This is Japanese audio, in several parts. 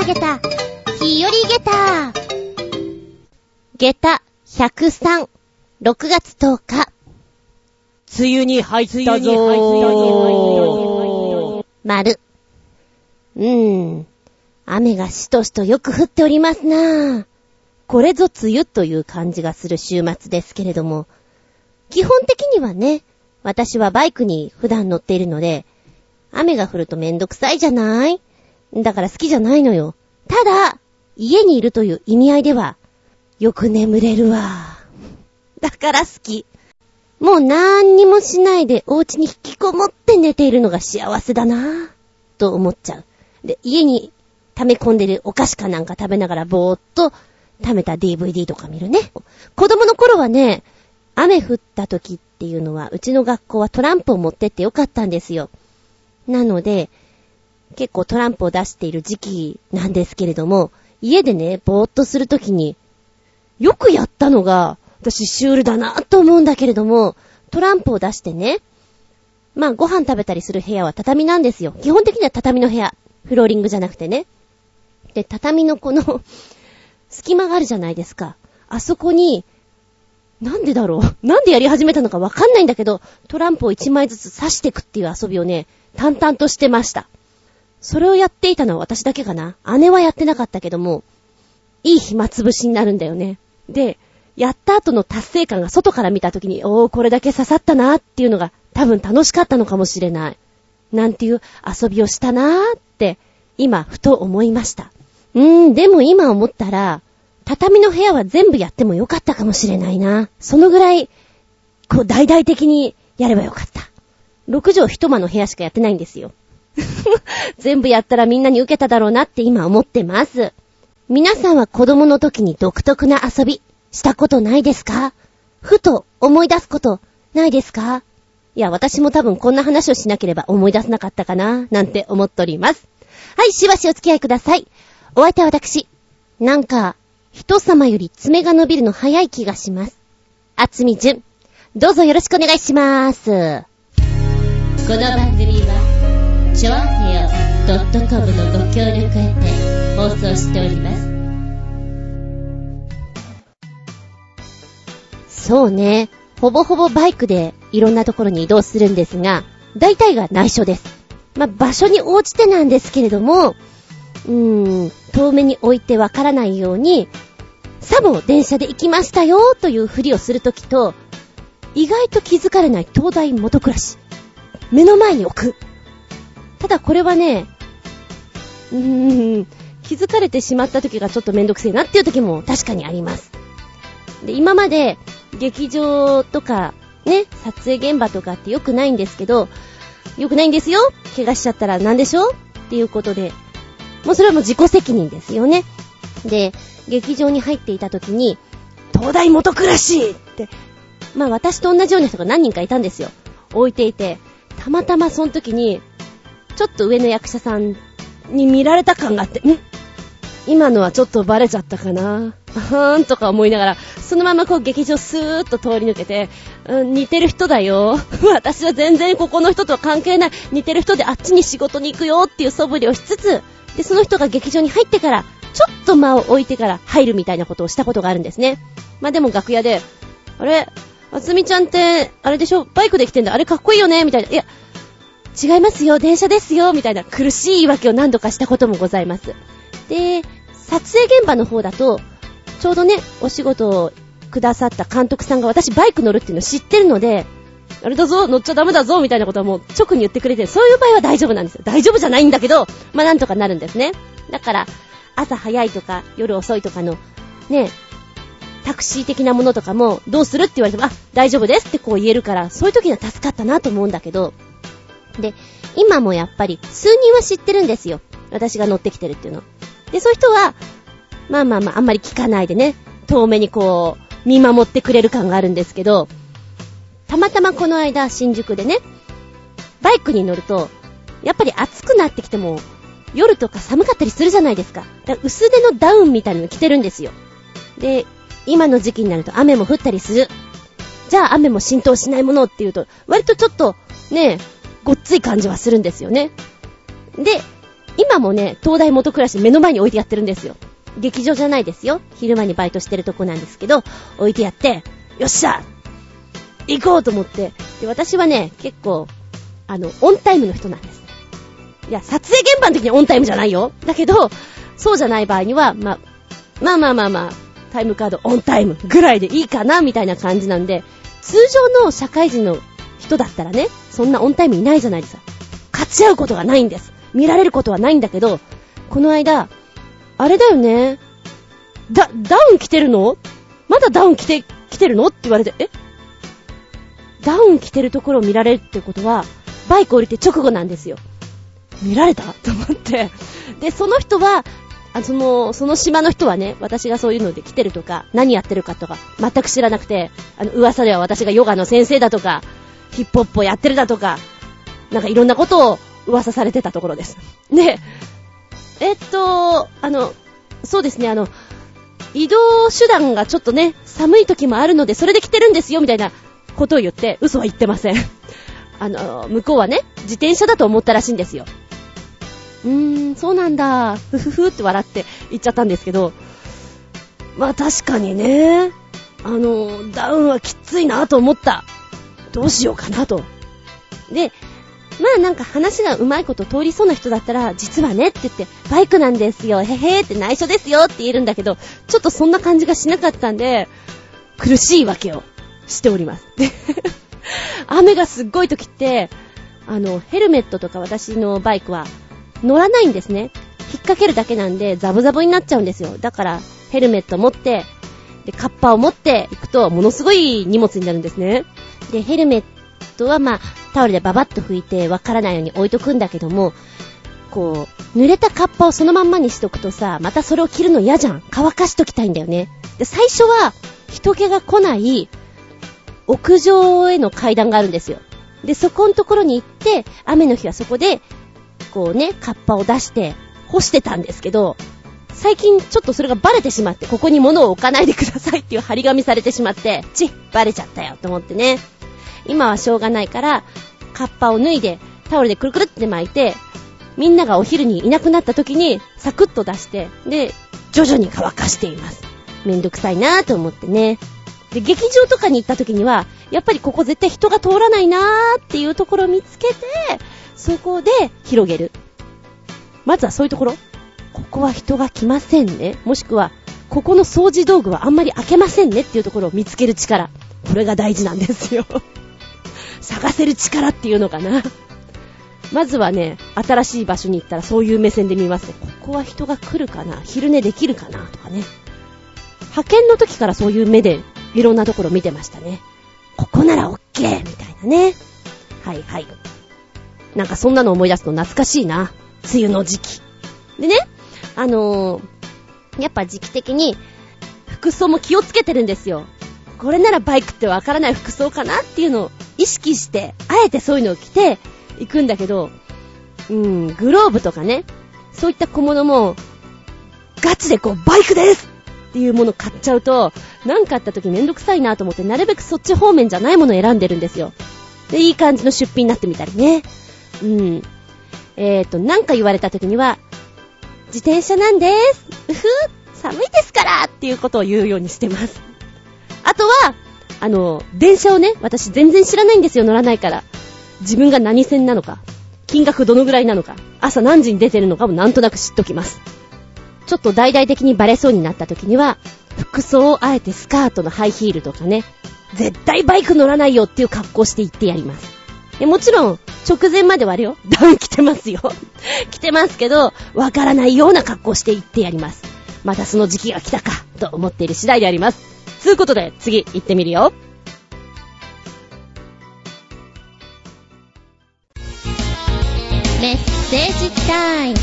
投げた、日和げた。げた103、6月10日。梅雨に入ったぞー。丸。うーん。雨がしとしとよく降っておりますなぁ。これぞ梅雨という感じがする週末ですけれども、基本的にはね、私はバイクに普段乗っているので、雨が降るとめんどくさいじゃない？だから好きじゃないのよ。ただ、家にいるという意味合いでは、よく眠れるわ。だから好き。もう何にもしないでお家に引きこもって寝ているのが幸せだなぁ、と思っちゃう。で、家に溜め込んでるお菓子かなんか食べながらぼーっと溜めた DVD とか見るね。子供の頃はね、雨降った時っていうのは、うちの学校はトランプを持ってってよかったんですよ。なので、結構トランプを出している時期なんですけれども、家でね、ぼーっとするときに、よくやったのが、私シュールだなと思うんだけれども、トランプを出してね、まあご飯食べたりする部屋は畳なんですよ。基本的には畳の部屋。フローリングじゃなくてね。で、畳のこの 隙間があるじゃないですか。あそこに、なんでだろう？なんでやり始めたのかわかんないんだけど、トランプを1枚ずつ刺していくっていう遊びをね、淡々としてました。それをやっていたのは私だけかな。姉はやってなかったけども、いい暇つぶしになるんだよね。で、やった後の達成感が外から見た時に、おー、これだけ刺さったなーっていうのが多分楽しかったのかもしれない。なんていう遊びをしたなーって、今、ふと思いました。うーん、でも今思ったら、畳の部屋は全部やってもよかったかもしれないな。そのぐらい、こう、大々的にやればよかった。6畳一間の部屋しかやってないんですよ。全部やったらみんなに受けただろうなって今思ってます。皆さんは子供の時に独特な遊び、したことないですか？ふと思い出すことないですか？いや、私も多分こんな話をしなければ思い出せなかったかな、なんて思っております。はい、しばしお付き合いください。お相手は私。なんか、人様より爪が伸びるの早い気がします。あつみじゅん。どうぞよろしくお願いしまーす。この番組は、ちょあへよ .com のご協力へて放送しております。そうね。ほぼほぼバイクでいろんなところに移動するんですが、大体が内緒です。まあ、場所に応じてなんですけれども、うーん、遠目に置いてわからないように、さも電車で行きましたよというふりをするときと、意外と気づかれない東大元暮らし。目の前に置く。ただこれはね、うーん、気づかれてしまった時がちょっとめんどくせえなっていう時も確かにあります。で、今まで劇場とか、ね、撮影現場とかって良くないんですけど、良くないんですよ怪我しちゃったら何でしょう？っていうことで、もうそれはもう自己責任ですよね。で、劇場に入っていた時に、東大元暮らしって、まあ私と同じような人が何人かいたんですよ。置いていて、たまたまその時に、ちょっと上の役者さんに見られた感があって、ん？今のはちょっとバレちゃったかな？はーんとか思いながら、そのままこう劇場スーッと通り抜けて、うん、似てる人だよ。私は全然ここの人とは関係ない。似てる人であっちに仕事に行くよっていう素振りをしつつ、で、その人が劇場に入ってから、ちょっと間を置いてから入るみたいなことをしたことがあるんですね。まあでも楽屋で、あれ、あつみちゃんって、あれでしょ？バイクで来てんだ。あれかっこいいよね？みたいな。いや、違いますよ。電車ですよ。みたいな苦しい言い訳を何度かしたこともございます。で、撮影現場の方だと、ちょうどね、お仕事をくださった監督さんが私バイク乗るっていうの知ってるので、あれだぞ、乗っちゃダメだぞ、みたいなことはもう直に言ってくれてそういう場合は大丈夫なんですよ。大丈夫じゃないんだけど、まあなんとかなるんですね。だから、朝早いとか夜遅いとかの、ね、タクシー的なものとかも、どうするって言われても、あ、大丈夫ですってこう言えるから、そういう時には助かったなと思うんだけど、で、今もやっぱり、数人は知ってるんですよ。私が乗ってきてるっていうの。で、そういう人は、まあまあまあ、あんまり聞かないでね、遠目にこう、見守ってくれる感があるんですけど、たまたまこの間、新宿でね、バイクに乗ると、やっぱり暑くなってきても、夜とか寒かったりするじゃないですか。だから薄手のダウンみたいなの着てるんですよ。で、今の時期になると雨も降ったりする。じゃあ雨も浸透しないものっていうと、割とちょっと、ね、ごっつい感じはするんですよね。で、今もね、東大元暮らし目の前に置いてやってるんですよ。劇場じゃないですよ。昼間にバイトしてるとこなんですけど、置いてやって、よっしゃ行こうと思って。で、私はね、結構、あの、オンタイムの人なんです。いや、撮影現場の時にオンタイムじゃないよ。だけど、そうじゃない場合には、ま、まあまあまあまあ、タイムカードオンタイムぐらいでいいかな、みたいな感じなんで、通常の社会人の人だったらね、そんなオンタイムいないじゃないですか。勝ち合うことがないんです。見られることはないんだけど、この間、あれだよね。だ、ダウン着てるの？まだダウン着て、着てるの？って言われて、え？ダウン着てるところを見られるってことは、バイク降りて直後なんですよ。見られた？と思って。で、その人は、あその、その島の人はね、私がそういうので来てるとか、何やってるかとか、全く知らなくて、あの、噂では私がヨガの先生だとか、ヒップホップをやってるだとか、なんかいろんなことを噂されてたところです。で、えっと、あの、そうですね、あの、移動手段がちょっとね、寒い時もあるので、それで来てるんですよ、みたいなことを言って、嘘は言ってません。あの、向こうはね、自転車だと思ったらしいんですよ。うーん、そうなんだ、ふふふって笑って言っちゃったんですけど、まあ確かにね、あの、ダウンはきついなと思った。どうしようかなと。で、まあなんか話がうまいこと通りそうな人だったら、実はねって言って、バイクなんですよ、へへーって内緒ですよって言えるんだけど、ちょっとそんな感じがしなかったんで、苦しいわけをしております。で、雨がすっごい時って、あの、ヘルメットとか私のバイクは乗らないんですね。引っ掛けるだけなんで、ザブザブになっちゃうんですよ。だから、ヘルメット持って、で、カッパを持っていくと、ものすごい荷物になるんですね。で、ヘルメットはまあ、タオルでババッと拭いてわからないように置いとくんだけども、こう、濡れたカッパをそのまんまにしとくとさ、またそれを着るの嫌じゃん。乾かしときたいんだよね。で、最初は、人気が来ない、屋上への階段があるんですよ。で、そこのところに行って、雨の日はそこで、こうね、カッパを出して、干してたんですけど、最近ちょっとそれがバレてしまって、ここに物を置かないでくださいっていう張り紙されてしまって、ちっ、バレちゃったよと思ってね。今はしょうがないから、カッパを脱いで、タオルでくるくるって巻いて、みんながお昼にいなくなった時に、サクッと出して、で、徐々に乾かしています。めんどくさいなぁと思ってね。で、劇場とかに行った時には、やっぱりここ絶対人が通らないなーっていうところを見つけて、そこで広げる。まずはそういうところ。ここは人が来ませんね。もしくは、ここの掃除道具はあんまり開けませんねっていうところを見つける力。これが大事なんですよ。探せる力っていうのかな。まずはね、新しい場所に行ったらそういう目線で見ますね。ここは人が来るかな昼寝できるかなとかね。派遣の時からそういう目でいろんなところ見てましたね。ここなら OK! みたいなね。はいはい。なんかそんなの思い出すと懐かしいな。梅雨の時期。でね、あのー、やっぱ時期的に服装も気をつけてるんですよ。これならバイクってわからない服装かなっていうのを意識して、あえてそういうのを着て行くんだけど、うん、グローブとかね、そういった小物も、ガチでこう、バイクですっていうもの買っちゃうと、なんかあった時めんどくさいなと思って、なるべくそっち方面じゃないものを選んでるんですよ。で、いい感じの出品になってみたりね。うん。えーと、なんか言われた時には、自転車なんです。うふ寒いですからっていうことを言うようにしてます。あとは、あの、電車をね、私全然知らないんですよ、乗らないから。自分が何線なのか、金額どのぐらいなのか、朝何時に出てるのかもなんとなく知っときます。ちょっと大々的にバレそうになった時には、服装をあえてスカートのハイヒールとかね、絶対バイク乗らないよっていう格好して行ってやります。でもちろん、直前まではあれよ。ダウン着てますよ。着てますけど、わからないような格好して行ってやります。またその時期が来たか、と思っている次第であります。つうことで、次、行ってみるよ。メッセージタイム。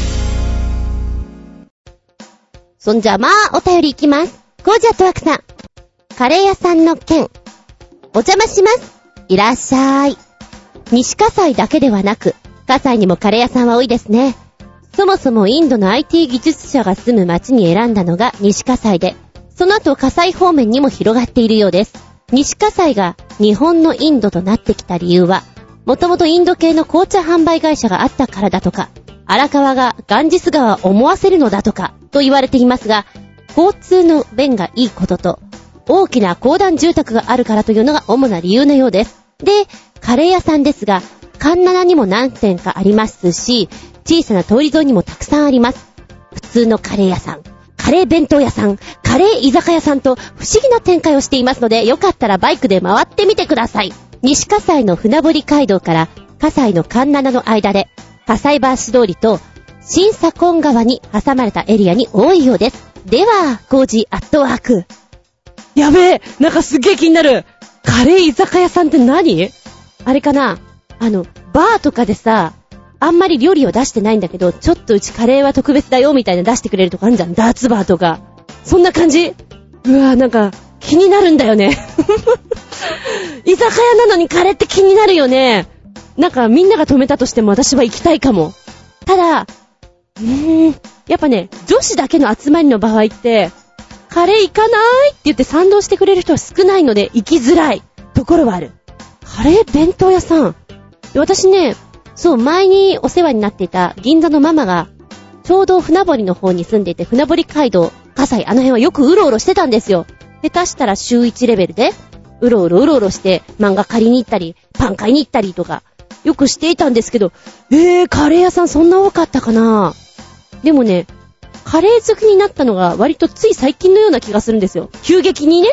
そんじゃまあ、お便りいきます。ゴージャットワークさん。カレー屋さんの件。お邪魔します。いらっしゃーい。西葛西だけではなく、葛西にもカレー屋さんは多いですね。そもそもインドの IT 技術者が住む街に選んだのが西葛西で、その後葛西方面にも広がっているようです。西葛西が日本のインドとなってきた理由は、もともとインド系の紅茶販売会社があったからだとか、荒川がガンジス川を思わせるのだとか、と言われていますが、交通の便がいいことと、大きな公団住宅があるからというのが主な理由のようです。で、カレー屋さんですが、カンナナにも何店かありますし、小さな通り沿いにもたくさんあります。普通のカレー屋さん、カレー弁当屋さん、カレー居酒屋さんと不思議な展開をしていますので、よかったらバイクで回ってみてください。西葛西の船堀街道から葛西のカンナナの間で、葛西橋通りと新左近川に挟まれたエリアに多いようです。では、工事アットワーク。やべえなんかすっげえ気になるカレー居酒屋さんって何？あれかな？あの、バーとかでさ、あんまり料理を出してないんだけど、ちょっとうちカレーは特別だよみたいな出してくれるとこあるじゃん。ダーツバーとか。そんな感じうわぁなんか、気になるんだよね。居酒屋なのにカレーって気になるよね。なんかみんなが止めたとしても私は行きたいかも。ただ、うーん、やっぱね、女子だけの集まりの場合って、カレー行かないって言って賛同してくれる人は少ないので行きづらいところはある。カレー弁当屋さん。私ね、そう、前にお世話になっていた銀座のママが、ちょうど船堀の方に住んでいて、船堀街道、葛西、あの辺はよくうろうろしてたんですよ。下手したら週1レベルで、うろうろうろうろして、漫画借りに行ったり、パン買いに行ったりとか、よくしていたんですけど、えー、カレー屋さんそんな多かったかなでもね、カレー好きになったのが割とつい最近のような気がするんですよ。急激にね。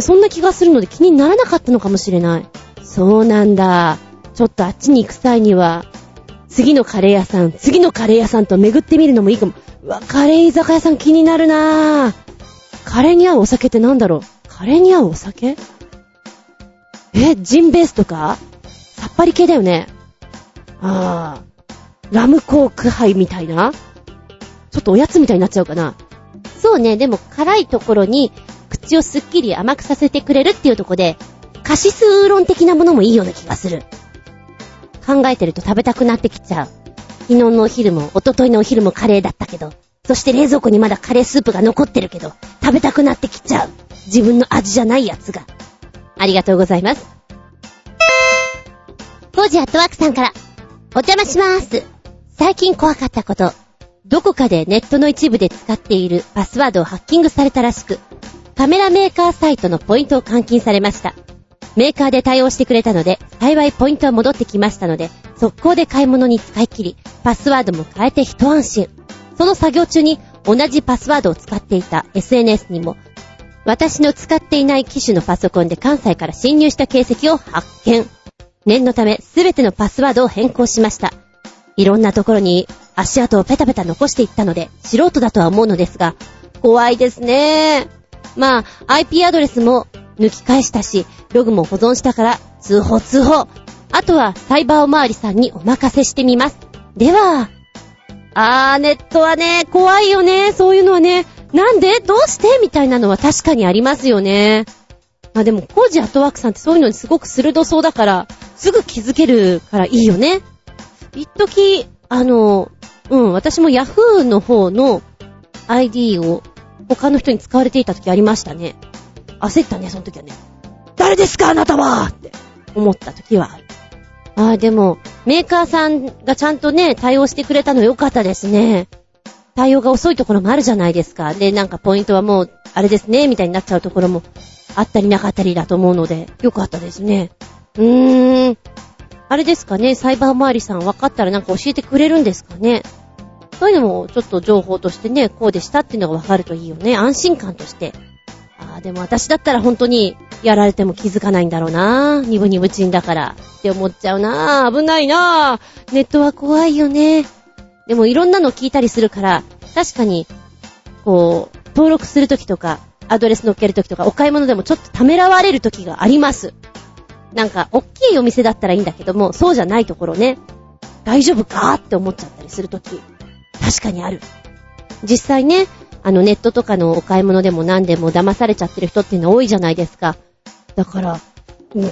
そんな気がするので気にならなかったのかもしれない。そうなんだ。ちょっとあっちに行く際には、次のカレー屋さん、次のカレー屋さんと巡ってみるのもいいかも。うわ、カレー居酒屋さん気になるなぁ。カレーに合うお酒ってなんだろう？カレーに合うお酒？え、ジンベースとか？さっぱり系だよね。あー、ラムコークハイみたいな？ちょっとおやつみたいになっちゃうかな。そうね、でも辛いところに口をすっきり甘くさせてくれるっていうとこで、カシスウーロン的なものもいいような気がする。考えてると食べたくなってきちゃう。昨日のお昼も、一昨日のお昼もカレーだったけど、そして冷蔵庫にまだカレースープが残ってるけど、食べたくなってきちゃう。自分の味じゃないやつが。ありがとうございます。コージアットワークさんから、お邪魔します。最近怖かったこと。どこかでネットの一部で使っているパスワードをハッキングされたらしく、カメラメーカーサイトのポイントを換金されました。メーカーで対応してくれたので、幸いポイントは戻ってきましたので、速攻で買い物に使い切り、パスワードも変えて一安心。その作業中に同じパスワードを使っていた SNS にも、私の使っていない機種のパソコンで関西から侵入した形跡を発見。念のため、すべてのパスワードを変更しました。いろんなところに足跡をペタペタ残していったので、素人だとは思うのですが、怖いですね。まあ、IP アドレスも抜き返したし、ログも保存したから、通報通報。あとは、サイバーおまわりさんにお任せしてみます。では、あー、ネットはね、怖いよね。そういうのはね。なんで？どうして？みたいなのは確かにありますよね。まあでも、コージアットワークさんってそういうのにすごく鋭そうだから、すぐ気づけるからいいよね。一時、あの、うん、私もヤフーの方の ID を他の人に使われていた時ありましたね。焦ったね、その時はね。誰ですかあなたはって思った時はある。ああ、でも、メーカーさんがちゃんとね、対応してくれたの良かったですね。対応が遅いところもあるじゃないですか。で、なんかポイントはもう、あれですね、みたいになっちゃうところもあったりなかったりだと思うので、良かったですね。うーん。あれですかね、サイバー周りさん分かったらなんか教えてくれるんですかね。そういうのもちょっと情報としてね、こうでしたっていうのが分かるといいよね。安心感として。でも私だったら本当にやられても気づかないんだろうな。ニブニブチンだからって思っちゃうな。危ないな。ネットは怖いよね。でもいろんなの聞いたりするから、確かに、こう、登録するときとか、アドレス乗っけるときとか、お買い物でもちょっとためらわれるときがあります。なんか、おっきいお店だったらいいんだけども、そうじゃないところね。大丈夫か？って思っちゃったりするとき、確かにある。実際ね、あのネットとかのお買い物でも何でも騙されちゃってる人っていうのは多いじゃないですか。だから、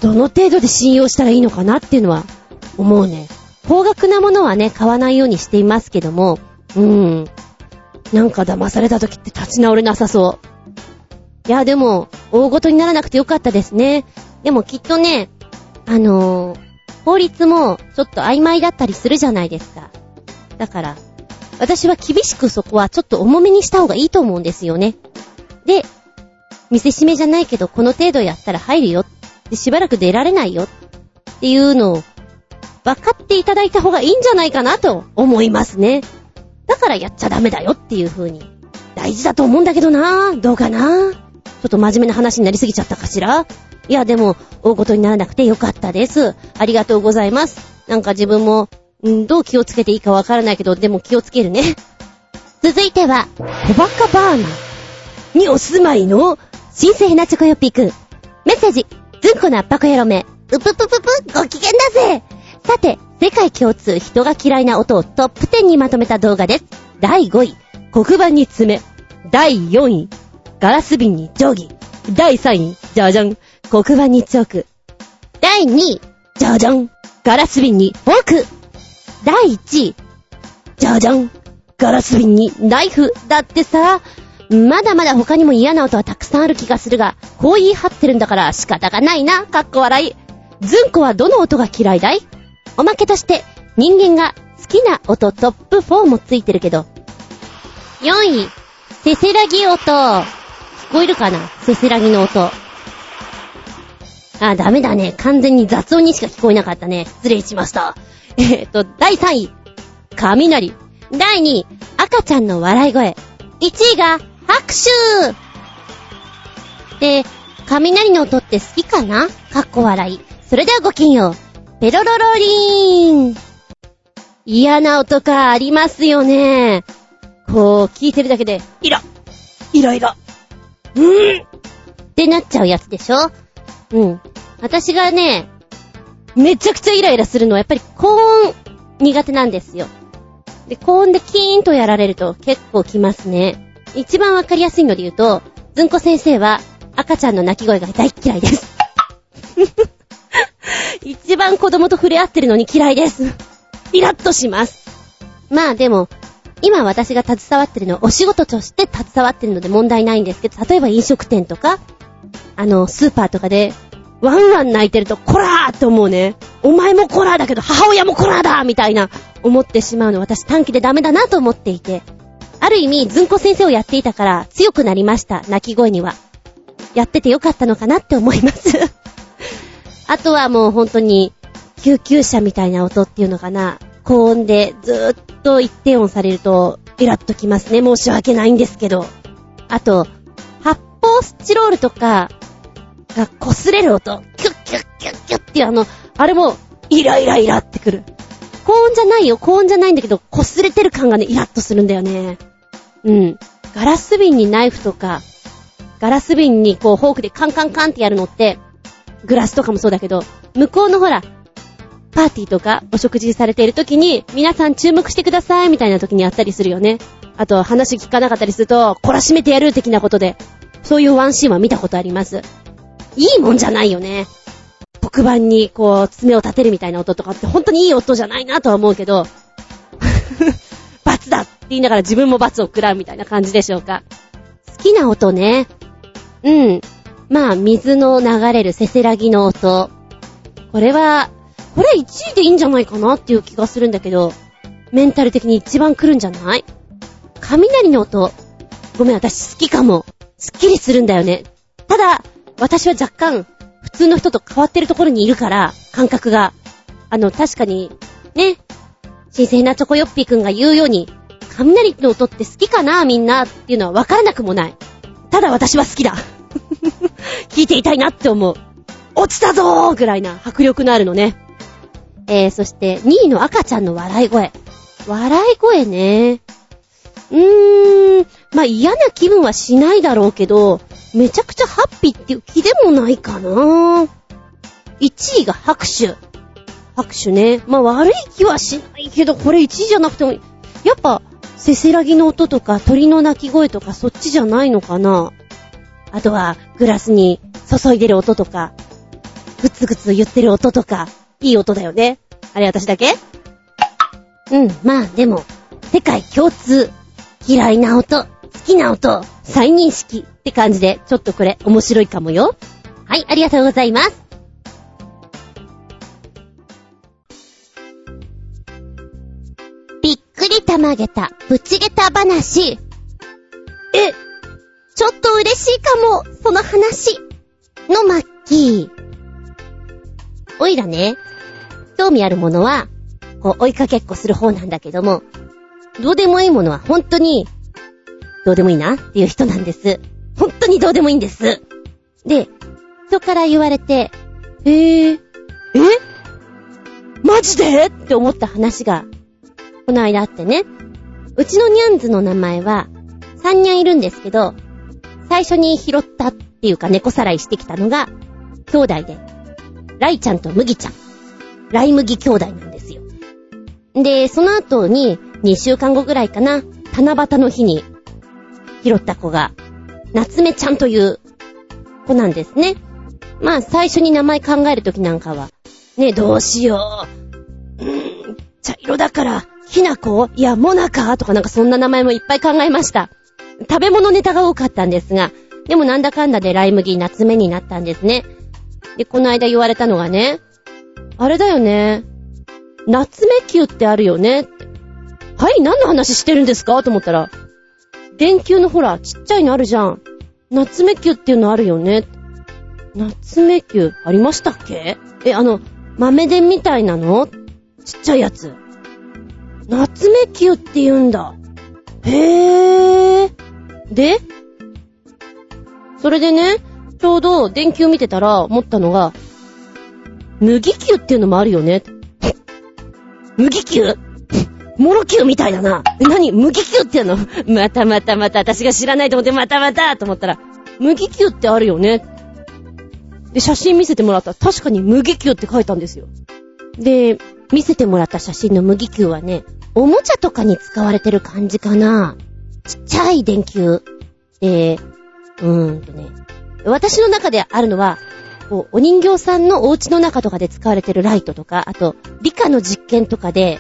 どの程度で信用したらいいのかなっていうのは思うね。高額なものはね、買わないようにしていますけども、うん。なんか騙された時って立ち直れなさそう。いや、でも、大ごとにならなくてよかったですね。でもきっとね、あのー法律もちょっと曖昧だったりするじゃないですか。だから、私は厳しくそこはちょっと重めにした方がいいと思うんですよね。で、見せしめじゃないけど、この程度やったら入るよ。で、しばらく出られないよ。っていうのを、分かっていただいた方がいいんじゃないかなと思いますね。だからやっちゃダメだよっていう風に。大事だと思うんだけどなどうかなちょっと真面目な話になりすぎちゃったかしらいや、でも、大事にならなくてよかったです。ありがとうございます。なんか自分も、んどう気をつけていいかわからないけど、でも気をつけるね。続いては、小バカバーナーにお住まいの、新鮮なチョコヨッピーくん。メッセージ、ずんこの圧迫やろめ。うぷぷぷぷ、ご機嫌だぜさて、世界共通人が嫌いな音をトップ10にまとめた動画です。第5位、黒板に爪。第4位、ガラス瓶に定規。第3位、じゃじゃん、黒板にチョーク。第2位、じゃじゃん、ガラス瓶にフォーク。第1位、じゃじゃん、ガラス瓶にナイフ。だってさ、まだまだ他にも嫌な音はたくさんある気がするが、こう言い張ってるんだから仕方がないな、かっこ笑い。ずんこはどの音が嫌いだい？おまけとして、人間が好きな音トップ4もついてるけど。4位、せせらぎ音。聞こえるかな？せせらぎの音。あ、ダメだね。完全に雑音にしか聞こえなかったね。失礼しました。え、っと、第3位、雷。第2位、赤ちゃんの笑い声。1位が、拍手で、雷の音って好きかな？かっこ笑い。それではごきんよう。ペロロロリーン。嫌な音かありますよね。こう、聞いてるだけで、イライライラ。うーんってなっちゃうやつでしょ？うん。私がね、めちゃくちゃイライラするのはやっぱり高音苦手なんですよ。で、高音でキーンとやられると結構きますね。一番わかりやすいので言うと、ずんこ先生は赤ちゃんの泣き声が大嫌いです。一番子供と触れ合ってるのに嫌いです。イラッとします。まあでも、今私が携わってるのはお仕事として携わってるので問題ないんですけど、例えば飲食店とか、あの、スーパーとかで、ワンワン泣いてると、コラーって思うね。お前もコラーだけど、母親もコラーだみたいな、思ってしまうの私短期でダメだなと思っていて。ある意味、ずんこ先生をやっていたから強くなりました、泣き声には。やっててよかったのかなって思います。あとはもう本当に、救急車みたいな音っていうのかな。高音でずーっと一定音されると、イラッときますね。申し訳ないんですけど。あと、発泡スチロールとか、が擦れる音。キュッキュッキュッキュッっていうあの、あれも、イライライラってくる。高音じゃないよ、高音じゃないんだけど、擦れてる感がね、イラッとするんだよね。うん。ガラス瓶にナイフとか、ガラス瓶にこう、フォークでカンカンカンってやるのって、グラスとかもそうだけど、向こうのほら、パーティーとかお食事されている時に、皆さん注目してくださいみたいな時にやったりするよね。あと、話聞かなかったりすると、懲らしめてやる的なことで、そういうワンシーンは見たことあります。いいもんじゃないよね。黒板にこう、爪を立てるみたいな音とかって本当にいい音じゃないなとは思うけど、罰だって言いながら自分も罰を食らうみたいな感じでしょうか。好きな音ね。うん。まあ、水の流れるせせらぎの音。これは、これ1位でいいんじゃないかなっていう気がするんだけど、メンタル的に一番来るんじゃない？雷の音。ごめん、私好きかも。すっきりするんだよね。ただ、私は若干、普通の人と変わってるところにいるから、感覚が。あの、確かに、ね、新鮮なチョコヨッピーくんが言うように、雷の音って好きかなみんなっていうのはわからなくもない。ただ私は好きだ。聞いていたいなって思う。落ちたぞーぐらいな迫力のあるのね。えー、そして2位の赤ちゃんの笑い声。笑い声ね。うーん、まあ、嫌な気分はしないだろうけど、めちゃくちゃハッピーっていう気でもないかな。1位が拍手。拍手ね。まあ、悪い気はしないけど、これ1位じゃなくても、やっぱ、せせらぎの音とか鳥の鳴き声とかそっちじゃないのかな。あとは、グラスに注いでる音とか、グツグツ言ってる音とか、いい音だよね。あれ私だけ？うん、まあでも、世界共通、嫌いな音、きな音、再認識って感じで、ちょっとこれ面白いかもよ。はい、ありがとうございます。びっくりたまげた、ぶちげた話。え、ちょっと嬉しいかも、その話。のマッキー。おいらね、興味あるものは、こう追いかけっこする方なんだけども、どうでもいいものは本当に、どうでもいいなっていう人なんです。本当にどうでもいいんです。で、人から言われて、えー、え？マジで？って思った話が、この間あってね。うちのニャンズの名前は、3ニャンいるんですけど、最初に拾ったっていうか猫さらいしてきたのが、兄弟で、ライちゃんと麦ちゃん。ライ麦兄弟なんですよ。で、その後に、2週間後ぐらいかな、七夕の日に、拾った子が、夏目ちゃんという子なんですね。まあ、最初に名前考えるときなんかは、ね、どうしよう。うーん、茶色だから、ひなこいや、もなかとかなんかそんな名前もいっぱい考えました。食べ物ネタが多かったんですが、でもなんだかんだでライ麦夏目になったんですね。で、この間言われたのがね、あれだよね。夏目球ってあるよね。はい、何の話してるんですか？と思ったら、電球のほら、ちっちゃいのあるじゃん。夏目球っていうのあるよね。夏目球、ありましたっけ？え、あの、豆電みたいなの？ちっちゃいやつ。夏目球って言うんだ。へぇー。で？それでね、ちょうど電球見てたら思ったのが、麦球っていうのもあるよね。麦球？モロ球みたいだな。え何麦球っていうの？またまたまた私が知らないと思ってまたまたと思ったら、麦球ってあるよね。で、写真見せてもらったら確かに麦球って書いたんですよ。で、見せてもらった写真の麦球はね、おもちゃとかに使われてる感じかな。ちっちゃい電球。で、うーんとね、私の中であるのは、こう、お人形さんのお家の中とかで使われてるライトとか、あと、理科の実験とかで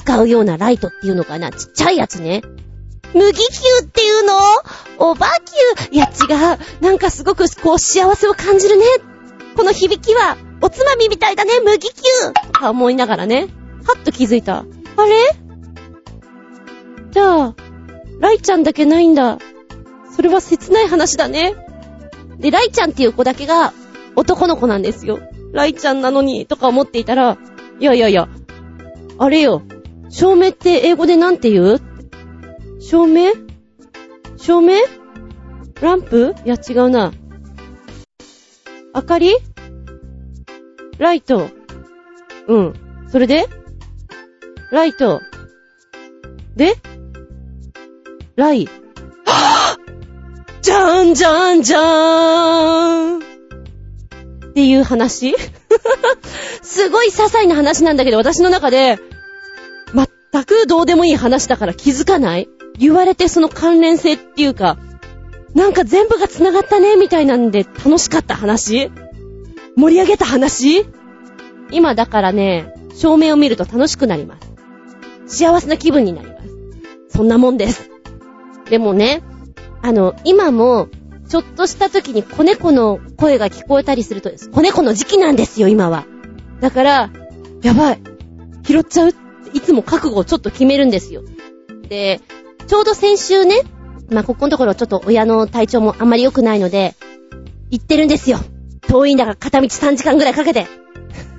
使うようなライトっていうのかな？ちっちゃいやつね。麦球っていうの？おば球いや違う。なんかすごくこう幸せを感じるね。この響きは、おつまみみたいだね、麦球と思いながらね。はっと気づいた。あれ？じゃあ、ライちゃんだけないんだ。それは切ない話だね。で、ライちゃんっていう子だけが男の子なんですよ。ライちゃんなのに、とか思っていたら、いやいやいや、あれよ、照明って英語でなんて言う？照明？照明？ランプ？いや違うな。明かり？ライト。うん。それで？ライト。で？ライ。はぁじゃんじゃんじゃーんっていう話？すごい些細な話なんだけど、私の中で、全くどうでもいい話だから気づかない？言われてその関連性っていうか、なんか全部が繋がったね、みたいなんで楽しかった話？盛り上げた話？今だからね、照明を見ると楽しくなります。幸せな気分になります。そんなもんです。でもね、あの、今も、ちょっとした時に子猫の声が聞こえたりすると、子猫の時期なんですよ、今は。だから、やばい。拾っちゃう？いつも覚悟をちょっと決めるんですよ。で、ちょうど先週ね、まあ、ここのところちょっと親の体調もあんまり良くないので、行ってるんですよ。遠いんだから片道3時間ぐらいかけて。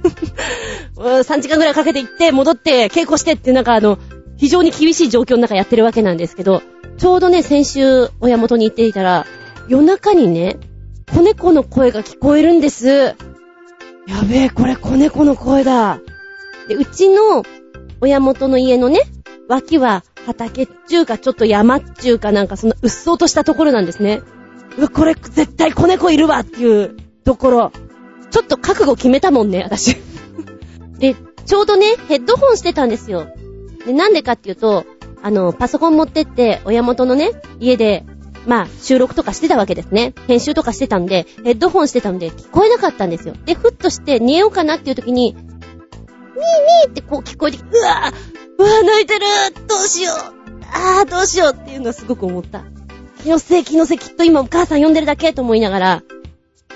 3時間ぐらいかけて行って、戻って、稽古してって、なんかあの、非常に厳しい状況の中やってるわけなんですけど、ちょうどね、先週、親元に行っていたら、夜中にね、子猫の声が聞こえるんです。やべえ、これ子猫の声だ。で、うちの親元の家のね、脇は畑っちゅうか、ちょっと山っちゅうかなんかそのうっそうとしたところなんですね。うわ、これ絶対子猫いるわっていうところ。ちょっと覚悟決めたもんね、私。で、ちょうどね、ヘッドホンしてたんですよ。で、なんでかっていうと、あの、パソコン持ってって、親元のね、家で、まあ、収録とかしてたわけですね。編集とかしてたんで、ヘッドホンしてたんで、聞こえなかったんですよ。で、ふっとして寝ようかなっていう時に、ミーミーってこう聞こえて、うわぁうわぁ泣いてるどうしようあーどうしようっていうのはすごく思った。気のせい気のせいきっと今お母さん呼んでるだけと思いながら、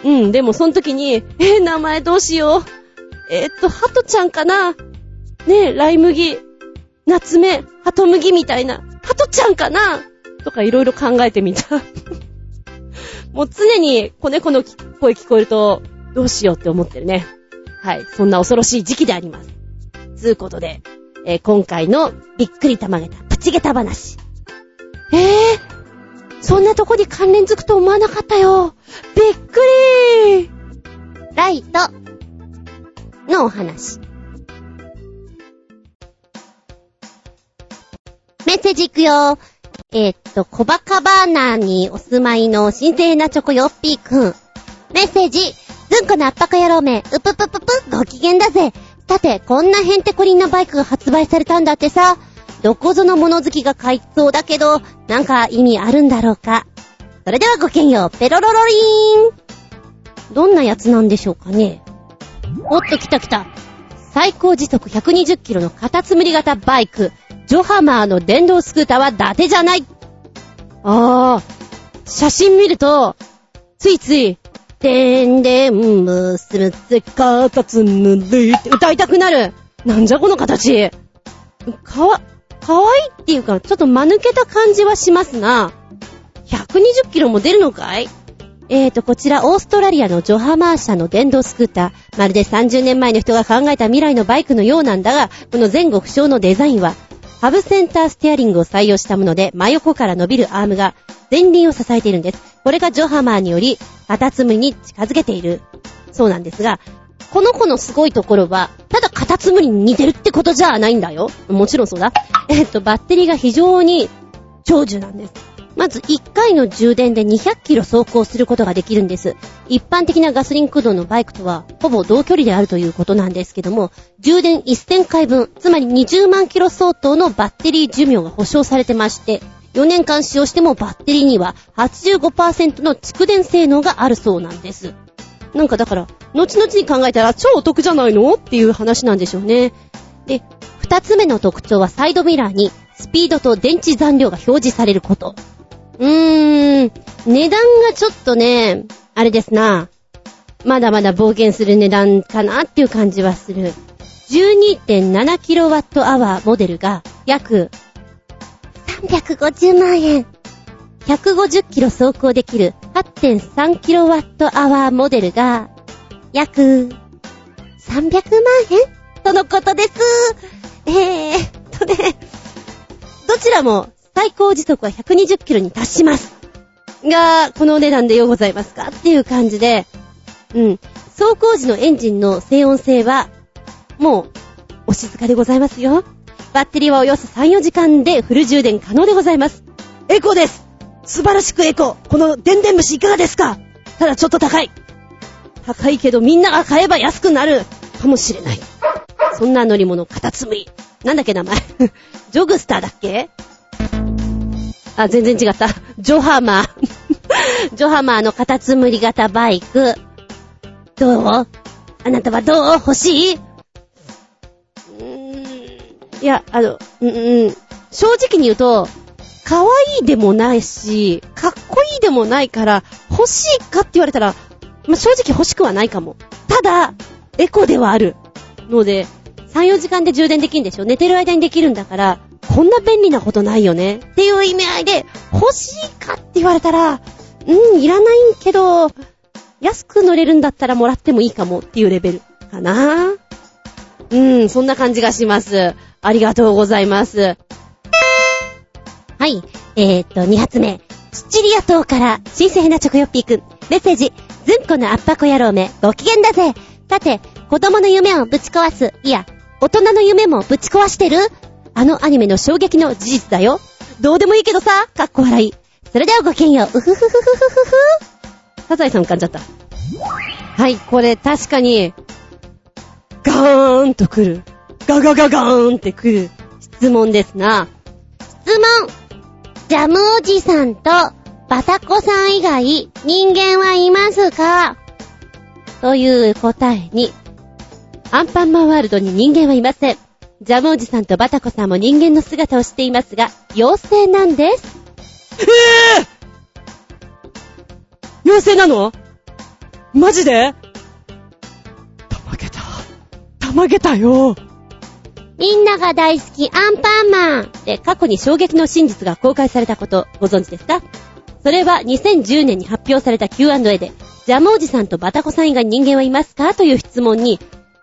うん、でもその時に、えー、名前どうしよう。えーっと、ハトちゃんかなねえ、ライ麦。夏目、ハトムギみたいな、ハトちゃんかなとかいろいろ考えてみた。もう常に子猫の声聞こえると、どうしようって思ってるね。はい。そんな恐ろしい時期であります。つうことで、えー今回のびっくりたまげたプチゲタ話。えー、そんなとこに関連づくと思わなかったよ。びっくりーライトのお話。メッセージいくよ。えーっと、小バカバーナーにお住まいの新鮮なチョコヨッピーくん。メッセージ。ずんこの圧迫野郎め、うぷぷぷぷ、ご機嫌だぜ。さて、こんなヘンテコリンなバイクが発売されたんだってさ。どこぞの物好きが買いそうだけど、なんか意味あるんだろうか。それではごきげんよう、ペロロロリーン。どんなやつなんでしょうかね。おっと来た来た。最高時速120キロのカタツムリ型バイク、ジョハマーの電動スクーターは伊達じゃない。あー、写真見ると、ついつい、でんでんむすむつカタツムリって歌いたくなる。なんじゃこの形。かわ、かわいいっていうか、ちょっと間抜けた感じはしますが、120キロも出るのかい？えーと、こちらオーストラリアのジョハマー社の電動スクーター。まるで30年前の人が考えた未来のバイクのようなんだが、この前後不詳のデザインは、ハブセンターステアリングを採用したもので、真横から伸びるアームが前輪を支えているんです。これがジョハマーにより、カタツムリに近づけている。そうなんですが、この子のすごいところは、ただカタツムリに似てるってことじゃないんだよ。もちろんそうだ。えっと、バッテリーが非常に長寿なんです。まず1回の充電で200キロ走行することができるんです。一般的なガソリン駆動のバイクとはほぼ同距離であるということなんですけども、充電1000回分、つまり20万キロ相当のバッテリー寿命が保証されてまして、4年間使用してもバッテリーには85%の蓄電性能があるそうなんです。なんかだから、後々に考えたら超お得じゃないのっていう話なんでしょうね。で、二つ目の特徴はサイドミラーにスピードと電池残量が表示されること。うーん、値段がちょっとね、あれですな。まだまだ冒険する値段かなっていう感じはする。12.7kWh モデルが約350万円。150キロ走行できる 8.3kWh モデルが約300万円？とのことです。えーっとね、どちらも最高時速は120キロに達します。が、このお値段でようございますか？っていう感じで、うん。走行時のエンジンの静音性は、もう、お静かでございますよ。バッテリーはおよそ3、4時間でフル充電可能でございます。エコです素晴らしくエコこの電電虫いかがですか？ただちょっと高い高いけどみんなが買えば安くなるかもしれない。そんな乗り物、カタツムリ。なんだっけ名前？ジョグスターだっけ？あ、全然違った。ジョハマー。ジョハマーのカタツムリ型バイク。どう？あなたはどう欲しい？いや、あの、うん、うん。正直に言うと、可愛いでもないし、かっこいいでもないから、欲しいかって言われたら、まあ、正直欲しくはないかも。ただ、エコではある。ので、3、4時間で充電できるんでしょ？寝てる間にできるんだから、こんな便利なことないよね？っていう意味合いで、欲しいかって言われたら、うん、いらないけど、安く乗れるんだったらもらってもいいかもっていうレベルかな。うん、そんな感じがします。ありがとうございます。はい。えー、っと、2発目。シチリア島から、新鮮なチョコヨッピーくん。メッセージ。ずんこのアッパコ野郎め、ご機嫌だぜ。さて、子供の夢をぶち壊す。いや、大人の夢もぶち壊してる？あのアニメの衝撃の事実だよ。どうでもいいけどさ、かっこ笑い。それではごきげんよう。うふふふふふふふ。サザエさん噛んじゃった。はい、これ確かに、ガーンと来る。ガガガガーンって来る質問ですな。質問ジャムおじさんとバタコさん以外人間はいますか？という答えに、アンパンマンワールドに人間はいません。ジャムおじさんとバタコさんも人間の姿をしていますが、妖精なんです。えぇ、妖精なの？マジで？たまげた。よ。みんなが大好きアンパンマンで、過去に衝撃の真実が公開されたことご存知ですか？それは2010年に発表された Q&A で、ジャムおじさんとバタコさん以外に人間はいますか？という質問に、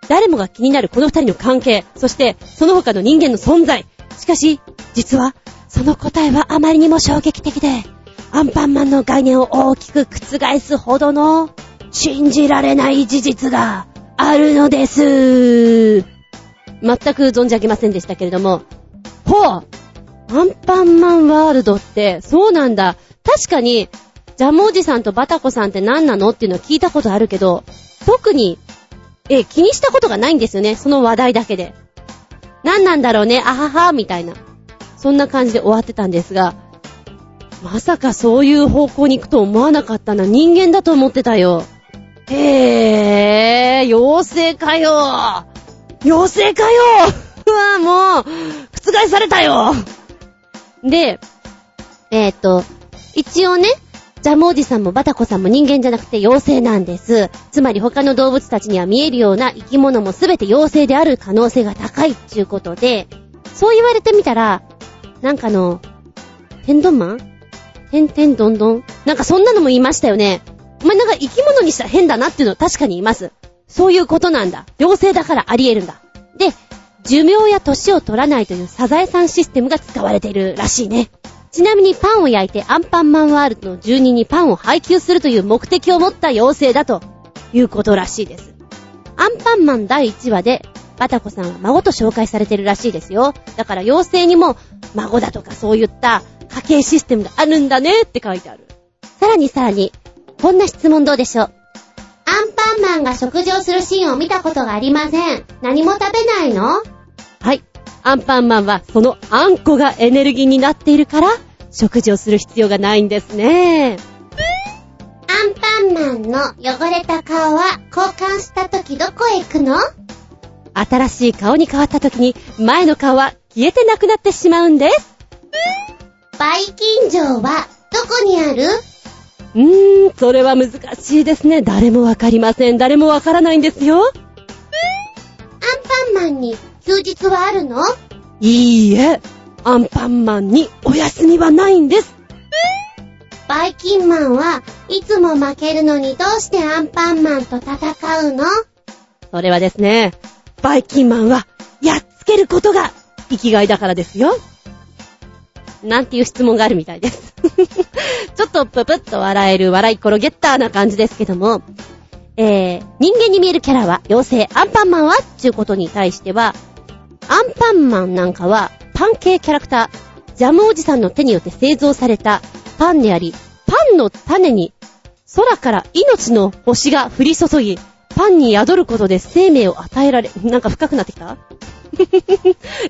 誰もが気になるこの二人の関係、そしてその他の人間の存在。しかし、実は、その答えはあまりにも衝撃的で、アンパンマンの概念を大きく覆すほどの、信じられない事実があるのです。全く存じ上げませんでしたけれども、ほうアンパンマンワールドって、そうなんだ。確かに、ジャムおじさんとバタコさんって何なのっていうのは聞いたことあるけど、特に、え、気にしたことがないんですよね。その話題だけで。何なんだろうね、あはは、みたいな。そんな感じで終わってたんですが、まさかそういう方向に行くと思わなかったな。人間だと思ってたよ。へぇー、妖精かよ。妖精かよ。うわ、もう、覆されたよ。で、えっ、ー、と、一応ね、ジャムおじさんもバタコさんも人間じゃなくて妖精なんです。つまり他の動物たちには見えるような生き物もすべて妖精である可能性が高いっていうことで、そう言われてみたら、なんかの、天丼マン？天天どんどんなんかそんなのも言いましたよね。お前なんか生き物にしたら変だなっていうの確かにいます。そういうことなんだ。妖精だからあり得るんだ。で、寿命や年を取らないというサザエさんシステムが使われているらしいね。ちなみにパンを焼いてアンパンマンワールドの住人にパンを配給するという目的を持った妖精だということらしいです。アンパンマン第1話でバタコさんは孫と紹介されてるらしいですよ。だから妖精にも孫だとかそういった家計システムがあるんだねって書いてある。さらにさらに、こんな質問どうでしょう？アンパンマンが食事をするシーンを見たことがありません。何も食べないの？はい。アンパンマンはそのあんこがエネルギーになっているから、食事をする必要がないんですね。アンパンマンの汚れた顔は交換した時どこへ行くの？新しい顔に変わった時に前の顔は消えてなくなってしまうんです。バイキン城はどこにある？うーん、それは難しいですね。誰もわかりません。誰もわからないんですよ。アンパンマンに休日はあるの？いいえ、アンパンマンにお休みはないんです。バイキンマンはいつも負けるのにどうしてアンパンマンと戦うの？それはですね、バイキンマンはやっつけることが生きがいだからですよ。なんていう質問があるみたいです。ちょっとぷぷっと笑える笑い転げったーな感じですけども、えー、人間に見えるキャラは妖精アンパンマンは？っていうことに対しては、アンパンマンなんかはパン系キャラクター、ジャムおじさんの手によって製造されたパンであり、パンの種に空から命の星が降り注ぎ、パンに宿ることで生命を与えられ、なんか深くなってきた？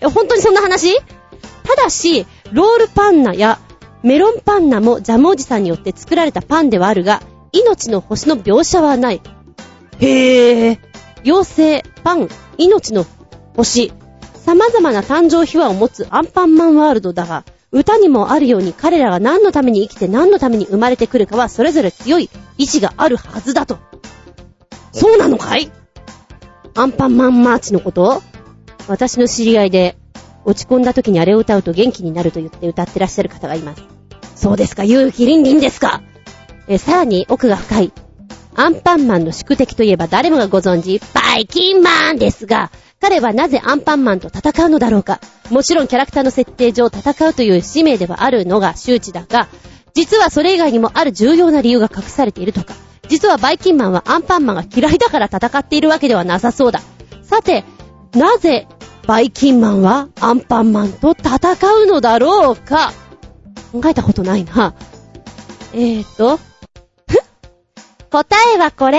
本当にそんな話？ただし、ロールパンナやメロンパンナもジャムおじさんによって作られたパンではあるが、命の星の描写はない。へぇ。妖精、パン、命の星。様々な誕生秘話を持つアンパンマンワールドだが、歌にもあるように彼らが何のために生きて何のために生まれてくるかはそれぞれ強い意志があるはずだと。そうなのかい？アンパンマンマーチのこと？私の知り合いで落ち込んだ時にあれを歌うと元気になると言って歌ってらっしゃる方がいます。そうですか、勇気りんりんですか。え、さらに奥が深い。アンパンマンの宿敵といえば誰もがご存知、バイキンマンですが、彼はなぜアンパンマンと戦うのだろうか。もちろんキャラクターの設定上戦うという使命ではあるのが周知だが、実はそれ以外にもある重要な理由が隠されているとか。実はバイキンマンはアンパンマンが嫌いだから戦っているわけではなさそうだ。さて、なぜバイキンマンはアンパンマンと戦うのだろうか？考えたことないな。えーと、答えはこれ。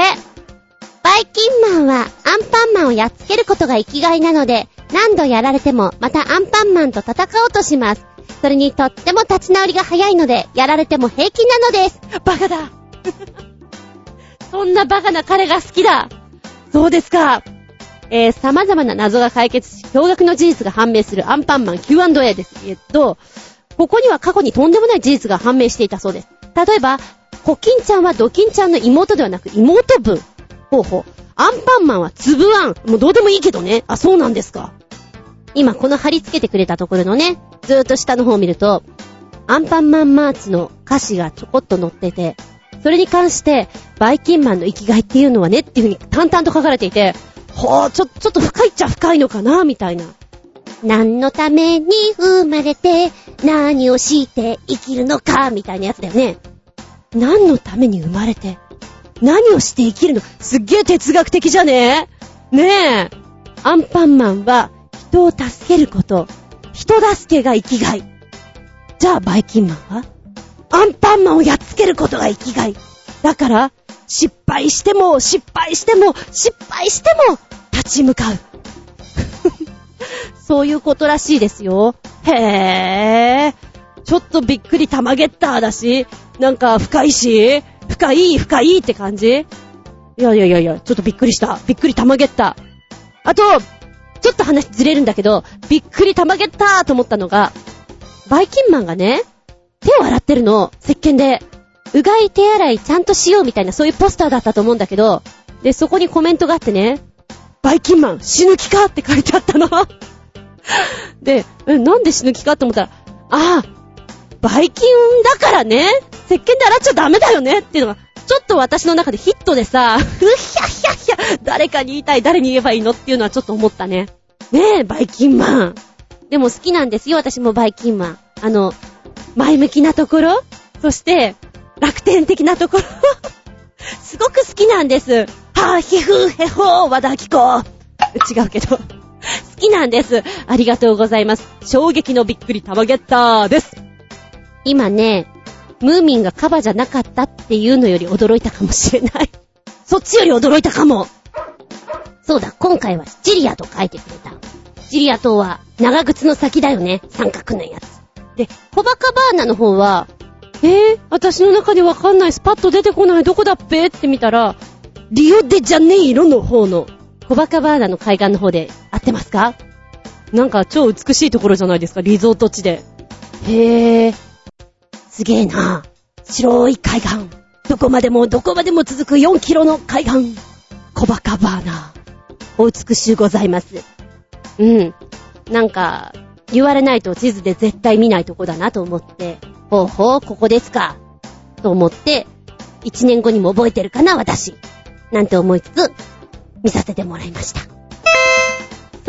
バイキンマンはアンパンマンをやっつけることが生きがいなので、何度やられてもまたアンパンマンと戦おうとします。それにとっても立ち直りが早いので、やられても平気なのです。バカだ そんなバカな彼が好きだそうですか？えー、様々な謎が解決し、驚愕の事実が判明するアンパンマン Q&A ですけど、ここには過去にとんでもない事実が判明していたそうです。例えば、コキンちゃんはドキンちゃんの妹ではなく妹分。ほうほう。アンパンマンは粒あん。もうどうでもいいけどね。あ、そうなんですか。今この貼り付けてくれたところのね、ずーっと下の方を見ると、アンパンマンマーチの歌詞がちょこっと載ってて、それに関して、バイキンマンの生きがいっていうのはねっていう風に淡々と書かれていて、ほー、ちょ、ちょっと深いっちゃ深いのかなみたいな。何のために生まれて、何をして生きるのかみたいなやつだよね。何のために生まれて、何をして生きるの？すっげえ哲学的じゃね？えねえ。アンパンマンは人を助けること、人助けが生きがい。じゃあバイキンマンは？アンパンマンをやっつけることが生きがい。だから、失敗しても、失敗しても、失敗しても、立ち向かう。そういうことらしいですよ。へぇー。ちょっとびっくりたまげっただし、なんか深いし、深い、深いって感じいやいやいやいや、ちょっとびっくりした。びっくりたまげった。あと、ちょっと話ずれるんだけど、びっくりたまげったと思ったのが、バイキンマンがね、手を洗ってるの、石鹸で。うがい手洗いちゃんとしようみたいなそういうポスターだったと思うんだけど、で、そこにコメントがあってね、バイキンマン死ぬ気かって書いてあったの。で、なんで死ぬ気かって思ったら、ああ、バイキンだからね、石鹸で洗っちゃダメだよねっていうのが、ちょっと私の中でヒットでさ、ふひゃひゃひゃ、誰かに言いたい、誰に言えばいいのっていうのはちょっと思ったね。ねえ、バイキンマン。でも好きなんですよ、私もバイキンマン。あの、前向きなところそして、楽天的なところ すごく好きなんです。はぁ、ひふへほー、和田きこ。違うけど。好きなんです。ありがとうございます。衝撃のびっくりタマゲッターです。今ね、ムーミンがカバじゃなかったっていうのより驚いたかもしれない。そっちより驚いたかも。そうだ、今回はシチリアと書いてくれた。シチリア島は長靴の先だよね。三角のやつ。で、コバカバーナの方は、えー、私の中でわかんない、スパッと出てこない、どこだっぺ？って見たら、リオデジャネイロの方の、コバカバーナの海岸の方で合ってますか？なんか超美しいところじゃないですか、リゾート地で。へー、すげえな。白い海岸。どこまでもどこまでも続く4キロの海岸。コバカバーナ。お美しゅうございます。うん。なんか、言われないと地図で絶対見ないとこだなと思って、ほうほう、ここですか。と思って、1年後にも覚えてるかな、私。なんて思いつつ、見させてもらいました。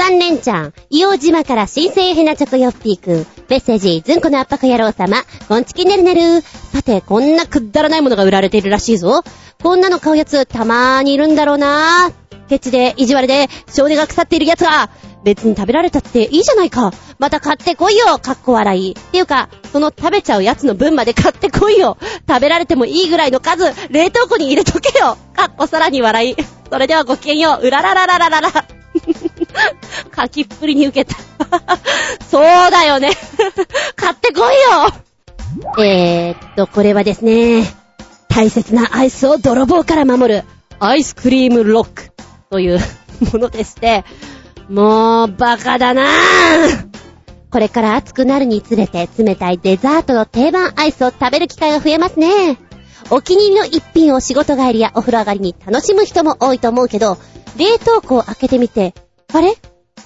3連ちゃん、硫黄島から新生ヘナチョコヨッピーくん、メッセージ、ずんこの圧迫野郎様、こんちきねるねる。さて、こんなくだらないものが売られているらしいぞ。こんなの買うやつ、たまーにいるんだろうな。ケチで、意地悪で、少年が腐っているやつが、別に食べられたっていいじゃないか。また買ってこいよかっこ笑い。っていうか、その食べちゃうやつの分まで買ってこいよ食べられてもいいぐらいの数、冷凍庫に入れとけよかっこさらに笑い。それではごきげんよう。うららららららら。書きっぷりに受けた。そうだよね。買ってこいよえーっと、これはですね、大切なアイスを泥棒から守る、アイスクリームロックというものでして、もう、バカだなぁ。これから暑くなるにつれて冷たいデザートの定番アイスを食べる機会が増えますね。お気に入りの一品を仕事帰りやお風呂上がりに楽しむ人も多いと思うけど、冷凍庫を開けてみて、あれ？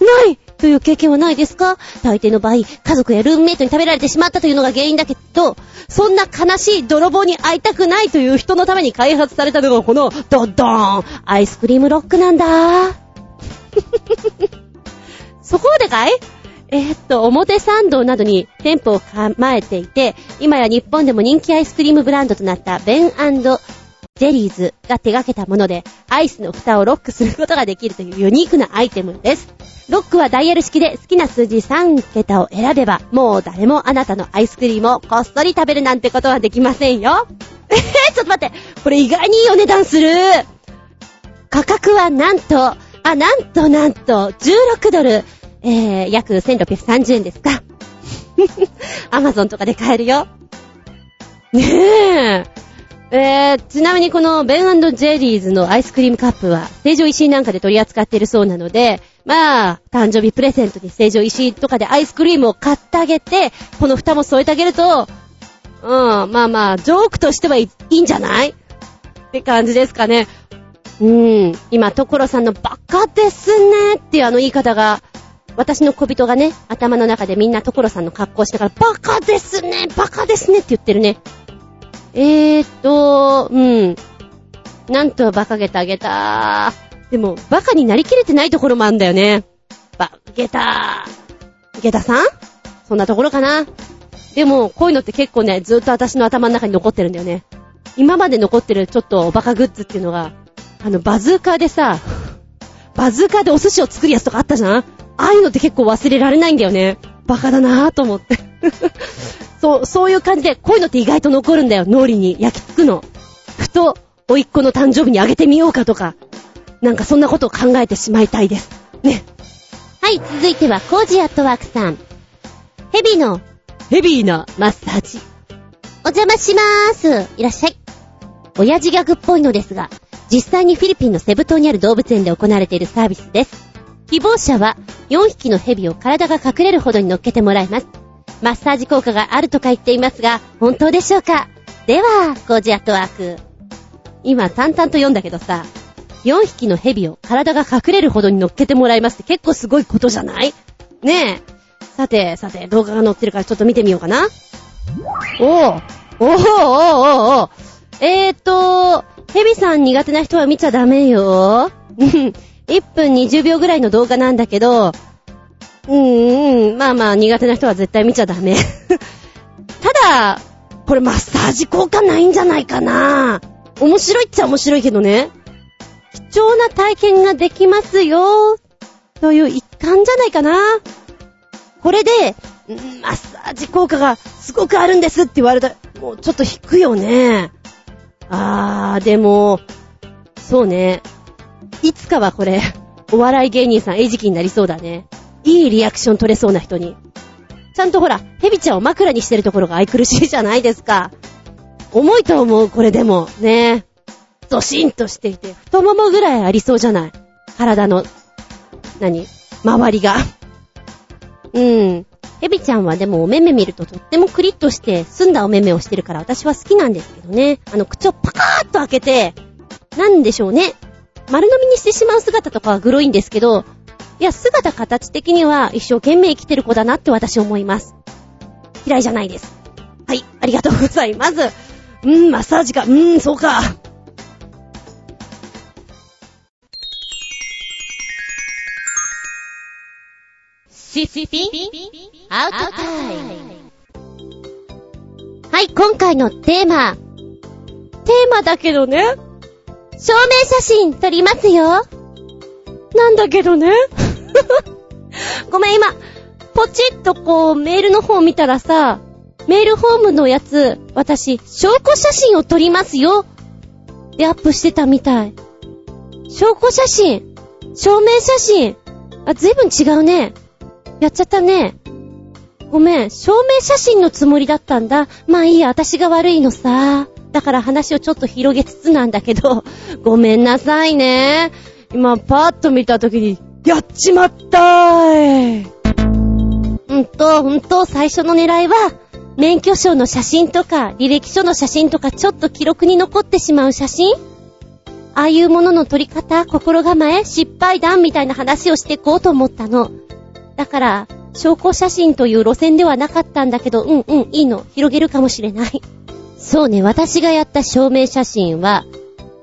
ないという経験はないですか？大抵の場合、家族やルームメイトに食べられてしまったというのが原因だけど、そんな悲しい泥棒に会いたくないという人のために開発されたのがこのドッドーンアイスクリームロックなんだ。そこまでかい？えー、っと、表参道などに店舗を構えていて、今や日本でも人気アイスクリームブランドとなったベンジェリーズが手掛けたもので、アイスの蓋をロックすることができるというユニークなアイテムです。ロックはダイヤル式で好きな数字3桁を選べば、もう誰もあなたのアイスクリームをこっそり食べるなんてことはできませんよ。えー、ちょっと待って。これ意外にいいお値段する。価格はなんと、あ、なんとなんと、16ドル、えー、約1630円ですか。アマゾンとかで買えるよ。ねえ。えー、ちなみにこのベンジェリーズのアイスクリームカップは、成城石井なんかで取り扱っているそうなので、まあ、誕生日プレゼントに成城石井とかでアイスクリームを買ってあげて、この蓋も添えてあげると、うん、まあまあ、ジョークとしてはいいんじゃない？って感じですかね。うん。今、所さんのバカですねっていうあの言い方が、私の小人がね、頭の中でみんな所さんの格好してから、バカですねバカですねって言ってるね。えーと、うん。なんと馬鹿げたあげた。でも、馬鹿になりきれてないところもあるんだよね。バゲター。ゲタさん？そんなところかな？でも、こういうのって結構ね、ずっと私の頭の中に残ってるんだよね。今まで残ってるちょっとバカグッズっていうのが、あの、バズーカーでさ、バズーカーでお寿司を作るやつとかあったじゃん？ああいうのって結構忘れられないんだよね。バカだなぁと思って。そう、そういう感じで、こういうのって意外と残るんだよ、脳裏に焼き付くの。ふと、おいっ子の誕生日にあげてみようかとか、なんかそんなことを考えてしまいたいです。ね。はい、続いては、コージアットワークさん。ヘビのヘビーなマッサージ。お邪魔しまーす。いらっしゃい。親父ギャグっぽいのですが、実際にフィリピンのセブ島にある動物園で行われているサービスです。希望者は4匹のヘビを体が隠れるほどに乗っけてもらいます。マッサージ効果があるとか言っていますが、本当でしょうか？では、コージアットワーク。今、淡々と読んだけどさ、4匹のヘビを体が隠れるほどに乗っけてもらいますって結構すごいことじゃない？ねえ。さて、さて、動画が載ってるからちょっと見てみようかな。おーおーおおおえーと、ヘビさん苦手な人は見ちゃダメよ。1分20秒ぐらいの動画なんだけど、うんうん、まあまあ苦手な人は絶対見ちゃダメ。ただ、これマッサージ効果ないんじゃないかな面白いっちゃ面白いけどね。貴重な体験ができますよ、という一環じゃないかな。これで、マッサージ効果がすごくあるんですって言われたら、もうちょっと引くよね。あー、でも、そうね。いつかはこれ、お笑い芸人さん餌食になりそうだね。いいリアクション取れそうな人に。ちゃんとほら、ヘビちゃんを枕にしてるところが愛くるしいじゃないですか。重いと思う、これでも。ねドシンとしていて、太ももぐらいありそうじゃない？体の、何？周りが。うん。ヘビちゃんはでもお目目見るととってもクリッとして澄んだお目目をしてるから私は好きなんですけどね。あの口をパカーッと開けて、なんでしょうね。丸飲みにしてしまう姿とかはグロいんですけど、いや、姿形的には一生懸命生きてる子だなって私思います。嫌いじゃないです。はい、ありがとうございます。うーん、マッサージか。うーん、そうか。シスピンアウトタイム。はい、今回のテーマ、テーマだけどね。証明写真撮りますよ。なんだけどね。ごめん、今、ポチッとこう、メールの方見たらさ、メールホームのやつ、私、証拠写真を撮りますよ。で、アップしてたみたい。証拠写真証明写真あ、ずいぶん違うね。やっちゃったね。ごめん、証明写真のつもりだったんだ。まあいいや、私が悪いのさ。だから話をちょっと広げつつなんだけど、ごめんなさいね。今、パーッと見たときに、やっちまったーい。うんと、うんと、最初の狙いは、免許証の写真とか、履歴書の写真とか、ちょっと記録に残ってしまう写真ああいうものの撮り方、心構え、失敗談みたいな話をしていこうと思ったの。だから、証拠写真という路線ではなかったんだけど、うんうん、いいの。広げるかもしれない。そうね、私がやった証明写真は、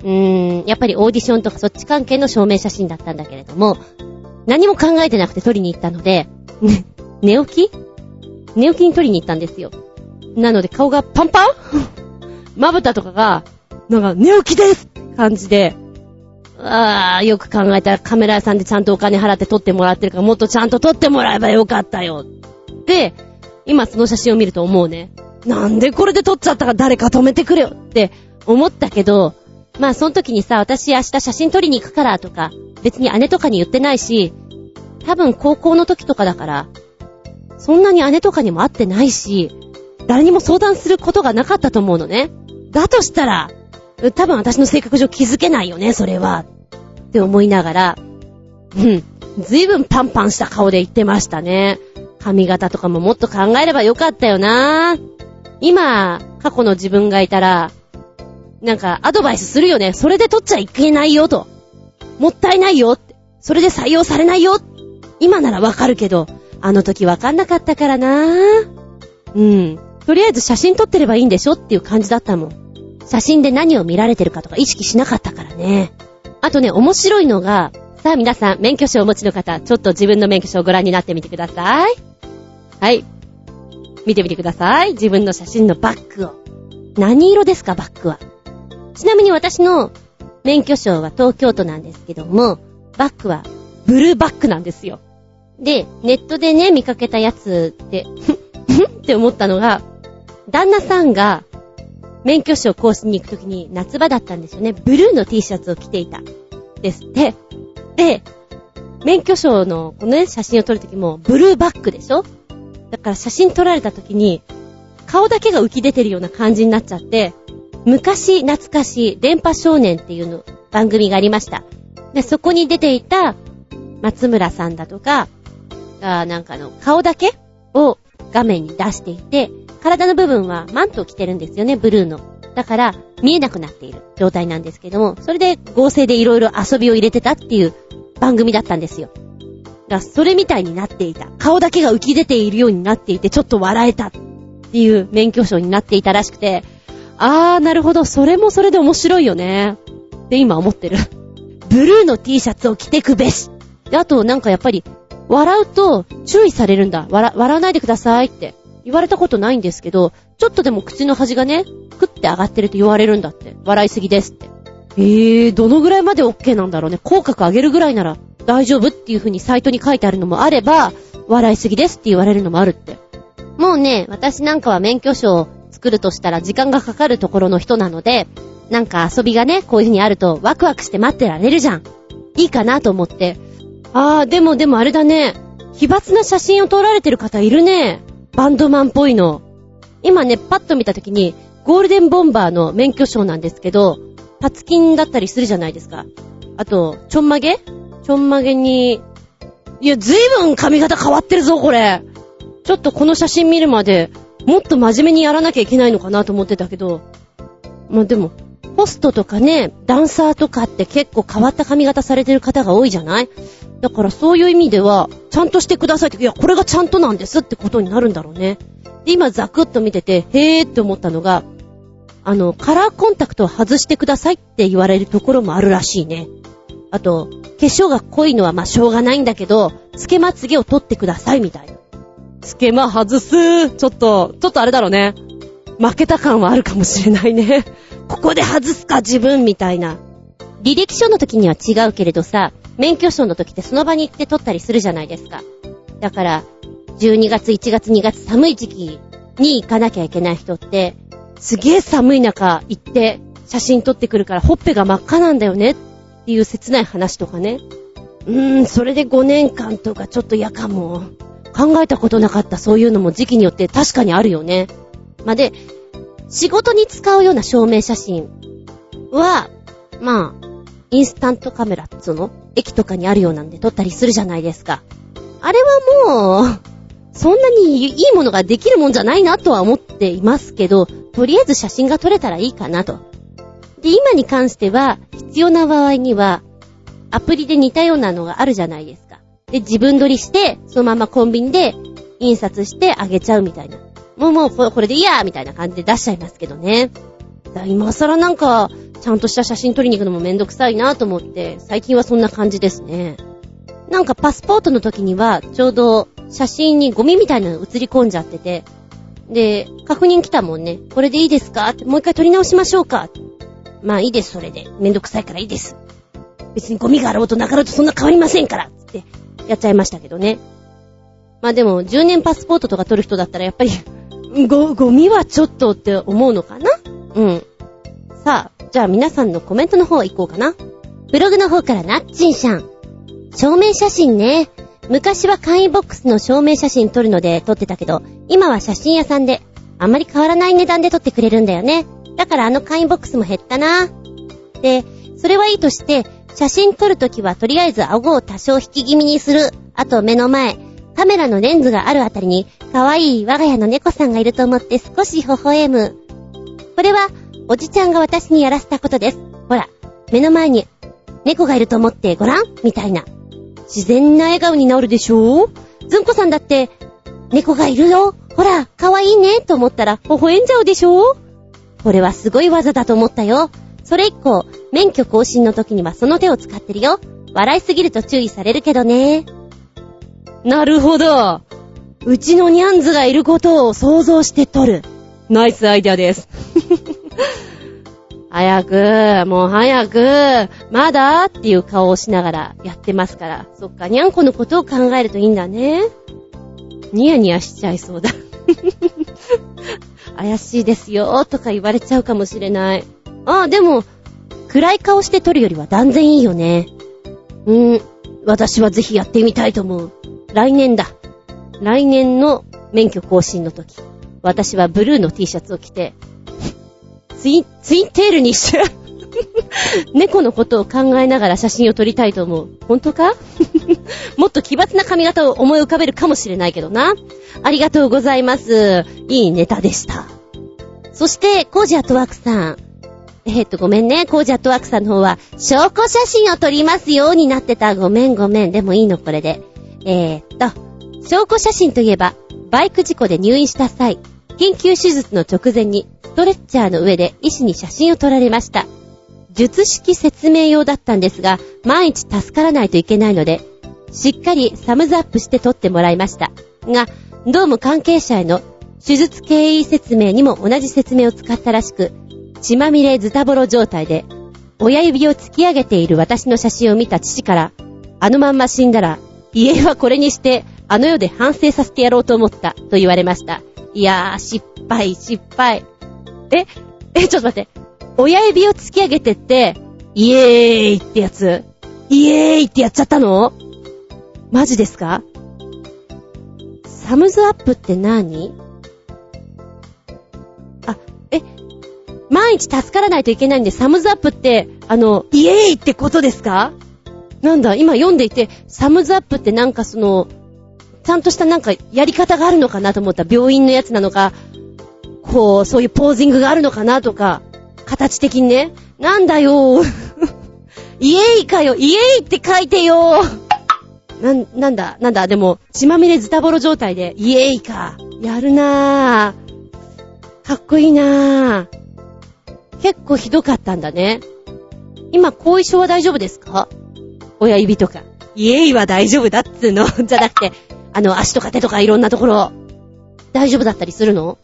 うーん、やっぱりオーディションとかそっち関係の証明写真だったんだけれども、何も考えてなくて撮りに行ったので、寝起き？寝起きに撮りに行ったんですよ。なので顔がパンパン まぶたとかが、なんか寝起きです感じで、あー、よく考えたらカメラ屋さんでちゃんとお金払って撮ってもらってるからもっとちゃんと撮ってもらえばよかったよ。で、今その写真を見ると思うね。なんでこれで撮っちゃったか誰か止めてくれよって思ったけど、まあその時にさ、私明日写真撮りに行くからとか、別に姉とかに言ってないし、多分高校の時とかだから、そんなに姉とかにも会ってないし、誰にも相談することがなかったと思うのね。だとしたら、多分私の性格上気づけないよね、それは。って思いながら、うん。ずいぶんパンパンした顔で言ってましたね。髪型とかももっと考えればよかったよな今、過去の自分がいたら、なんかアドバイスするよね。それで取っちゃいけないよと。もったいないよって。それで採用されないよ今ならわかるけど、あの時わかんなかったからなうん。とりあえず写真撮ってればいいんでしょっていう感じだったもん。写真で何を見られてるかとか意識しなかったからね。あとね、面白いのが、さあ皆さん、免許証をお持ちの方、ちょっと自分の免許証をご覧になってみてください。はい。見てみてください。自分の写真のバッグを。何色ですか、バッグは。ちなみに私の免許証は東京都なんですけども、バッグはブルーバッグなんですよ。で、ネットでね、見かけたやつで、ふんって思ったのが、旦那さんが免許証更新に行くときに夏場だったんですよね。ブルーの T シャツを着ていた。ですって。で、免許証のこのね、写真を撮るときもブルーバックでしょ？だから写真撮られたときに、顔だけが浮き出てるような感じになっちゃって、昔懐かしい電波少年っていうの番組がありました。で、そこに出ていた松村さんだとか、あなんかの顔だけを画面に出していて、体の部分はマントを着てるんですよね、ブルーの。だから、見えなくなっている状態なんですけども、それで合成でいろいろ遊びを入れてたっていう番組だったんですよ。だそれみたいになっていた。顔だけが浮き出ているようになっていて、ちょっと笑えたっていう免許証になっていたらしくて、あー、なるほど、それもそれで面白いよね。って今思ってる。ブルーの T シャツを着てくべし。で、あとなんかやっぱり、笑うと注意されるんだ。笑、笑わないでくださいって。言われたことないんですけど、ちょっとでも口の端がね、クって上がってると言われるんだって。笑いすぎですって。えー、どのぐらいまで OK なんだろうね。口角上げるぐらいなら大丈夫っていう風にサイトに書いてあるのもあれば、笑いすぎですって言われるのもあるって。もうね、私なんかは免許証を作るとしたら時間がかかるところの人なので、なんか遊びがね、こういう風にあるとワクワクして待ってられるじゃん。いいかなと思って。あー、でもでもあれだね。奇抜な写真を撮られてる方いるね。バンドマンっぽいの。今ね、パッと見たときに、ゴールデンボンバーの免許証なんですけど、パツキンだったりするじゃないですか。あと、ちょんまげ？ちょんまげに、いや、ずいぶん髪型変わってるぞ、これ。ちょっとこの写真見るまで、もっと真面目にやらなきゃいけないのかなと思ってたけど、まあ、でも、ホストとかね、ダンサーとかって結構変わった髪型されてる方が多いじゃない？だからそういう意味では、ちゃんとしてくださいって、いや、これがちゃんとなんですってことになるんだろうね。で、今ザクッと見てて、へーって思ったのが、あの、カラーコンタクトを外してくださいって言われるところもあるらしいね。あと、化粧が濃いのはまあしょうがないんだけど、つけまつげを取ってくださいみたいな。つけま外す。ちょっと、ちょっとあれだろうね。負けた感はあるかもしれないね。ここで外すか自分みたいな。履歴書の時には違うけれどさ、免許証の時ってその場に行って撮ったりするじゃないですか。だから、12月、1月、2月寒い時期に行かなきゃいけない人って、すげえ寒い中行って写真撮ってくるからほっぺが真っ赤なんだよねっていう切ない話とかね。うーん、それで5年間とかちょっと嫌かも。考えたことなかったそういうのも時期によって確かにあるよね。まで、仕事に使うような証明写真は、まあ、インスタントカメラっつうの駅とかにあるようなんで撮ったりするじゃないですか。あれはもう、そんなにいいものができるもんじゃないなとは思っていますけど、とりあえず写真が撮れたらいいかなと。で、今に関しては、必要な場合には、アプリで似たようなのがあるじゃないですか。で、自分撮りして、そのままコンビニで印刷してあげちゃうみたいな。もうもうこれでいいやみたいな感じで出しちゃいますけどね。今更なんか、ちゃんとした写真撮りに行くのもめんどくさいなと思って、最近はそんな感じですね。なんかパスポートの時には、ちょうど写真にゴミみたいなの映り込んじゃってて、で、確認来たもんね。これでいいですか、もう一回撮り直しましょうかまあいいです、それで。めんどくさいからいいです。別にゴミがあろうとなかろうとそんな変わりませんからってやっちゃいましたけどね。まあでも、10年パスポートとか撮る人だったらやっぱりゴ、ゴミはちょっとって思うのかな？うん。さあ、じゃあ皆さんのコメントの方行こうかな。ブログの方からなっちんしゃん。証明写真ね。昔は簡易ボックスの証明写真撮るので撮ってたけど、今は写真屋さんで、あんまり変わらない値段で撮ってくれるんだよね。だからあの簡易ボックスも減ったな。で、それはいいとして、写真撮るときはとりあえず顎を多少引き気味にする。あと目の前、カメラのレンズがあるあたりに、可愛い我が家の猫さんがいると思って少し微笑む。これは、おじちゃんが私にやらせたことです。ほら、目の前に猫がいると思ってごらん？みたいな。自然な笑顔になるでしょずんこさんだって、猫がいるよ？ほら、かわいいね？と思ったら、微笑んじゃうでしょこれはすごい技だと思ったよ。それ以降、免許更新の時にはその手を使ってるよ。笑いすぎると注意されるけどね。なるほど。うちのニャンズがいることを想像して撮る。ナイスアイデアです。早く、もう早く、まだっていう顔をしながらやってますから。そっか、にゃんこのことを考えるといいんだね。ニヤニヤしちゃいそうだ。怪しいですよ、とか言われちゃうかもしれない。ああ、でも、暗い顔して撮るよりは断然いいよね。うん、私はぜひやってみたいと思う。来年だ。来年の免許更新の時、私はブルーの T シャツを着て、ツイン、ツインテールにして 猫のことを考えながら写真を撮りたいと思う。本当か？もっと奇抜な髪型を思い浮かべるかもしれないけどな。ありがとうございます。いいネタでした。そして、コージアットワークさん。え、っと、ごめんね。コージアットワークさんの方は、証拠写真を撮りますようになってた。ごめんごめん。でもいいの、これで。えー、っと、証拠写真といえば、バイク事故で入院した際、緊急手術の直前にストレッチャーの上で医師に写真を撮られました。術式説明用だったんですが、万一助からないといけないので、しっかりサムズアップして撮ってもらいました。が、どうも関係者への手術経緯説明にも同じ説明を使ったらしく、血まみれズタボロ状態で、親指を突き上げている私の写真を見た父から、あのまんま死んだら、家はこれにして、あの世で反省させてやろうと思った、と言われました。いやー、失敗、失敗。え、え、ちょっと待って。親指を突き上げてって、イエーイってやつ？イエーイってやっちゃったの？マジですか？サムズアップって何？あ、え、万一助からないといけないんで、サムズアップって、あの、イエーイってことですか？なんだ、今読んでいて、サムズアップってなんかその、ちゃんとしたなんかやり方があるのかなと思った病院のやつなのか、こう、そういうポージングがあるのかなとか、形的にね。なんだよ イエイかよイエイって書いてよなん、なんだ、なんだ、でも、血まみれズタボロ状態で、イエイか。やるなぁ。かっこいいなぁ。結構ひどかったんだね。今、後遺症は大丈夫ですか？親指とか。イエイは大丈夫だっつうの？じゃなくて、あの、足とか手とかいろんなところ。大丈夫だったりするの？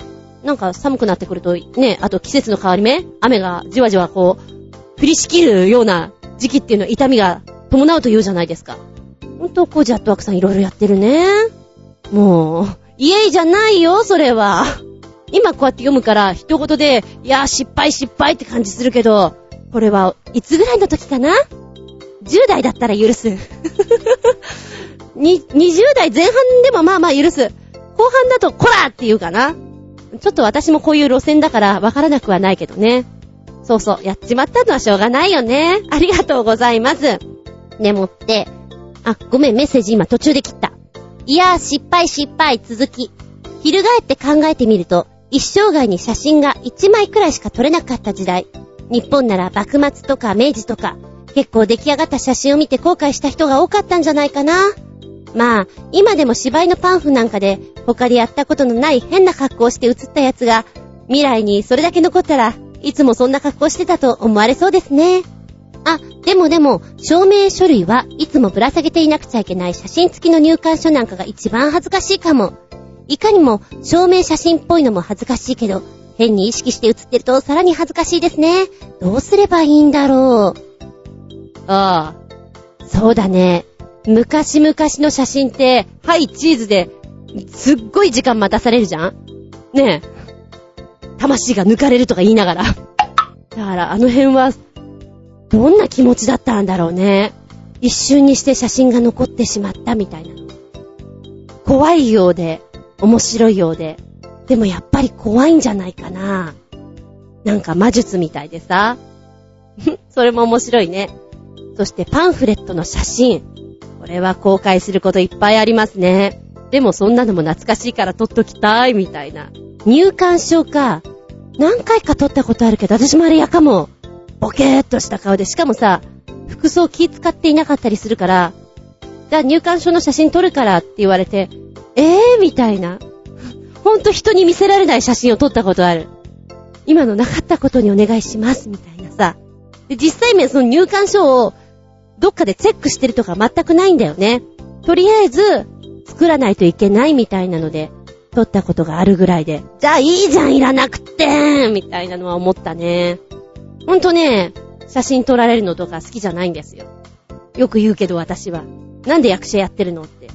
なんか寒くなってくると、ね、あと季節の変わり目？雨がじわじわこう、降りしきるような時期っていうのは痛みが伴うと言うじゃないですか。ほんと、こうジャットワークさんいろいろやってるね。もう、イエイじゃないよ、それは。今こうやって読むから、一言で、いや失敗失敗って感じするけど、これはいつぐらいの時かな？?10 代だったら許す。に、20代前半でもまあまあ許す。後半だと、こらって言うかな。ちょっと私もこういう路線だからわからなくはないけどね。そうそう、やっちまったのはしょうがないよね。ありがとうございます。でもって、あ、ごめん、メッセージ今途中で切った。いやー、失敗失敗、続き。翻って考えてみると、一生涯に写真が1枚くらいしか撮れなかった時代。日本なら幕末とか明治とか、結構出来上がった写真を見て後悔した人が多かったんじゃないかな。まあ、今でも芝居のパンフなんかで、他でやったことのない変な格好をして写ったやつが、未来にそれだけ残ったら、いつもそんな格好してたと思われそうですね。あ、でもでも、証明書類はいつもぶら下げていなくちゃいけない写真付きの入館書なんかが一番恥ずかしいかも。いかにも証明写真っぽいのも恥ずかしいけど、変に意識して写ってるとさらに恥ずかしいですね。どうすればいいんだろう。ああ、そうだね。昔々の写真って、はい、チーズで、すっごい時間待たされるじゃん？ねえ。魂が抜かれるとか言いながら。だからあの辺は、どんな気持ちだったんだろうね。一瞬にして写真が残ってしまったみたいな。怖いようで、面白いようで、でもやっぱり怖いんじゃないかな。なんか魔術みたいでさ。それも面白いね。そしてパンフレットの写真。これは公開することいっぱいありますね。でもそんなのも懐かしいから撮っときたい、みたいな。入館証か。何回か撮ったことあるけど、私もあれやかも。ボケーっとした顔で、しかもさ、服装気使っていなかったりするから、じゃあ入館証の写真撮るからって言われて、えーみたいな。ほんと人に見せられない写真を撮ったことある。今のなかったことにお願いします、みたいなさ。で、実際面その入館証をどっかでチェックしてるとか全くないんだよね。とりあえず、作らないといけないみたいなので、撮ったことがあるぐらいで。じゃあいいじゃん、いらなくってみたいなのは思ったね。ほんとね、写真撮られるのとか好きじゃないんですよ。よく言うけど私は。なんで役者やってるのって。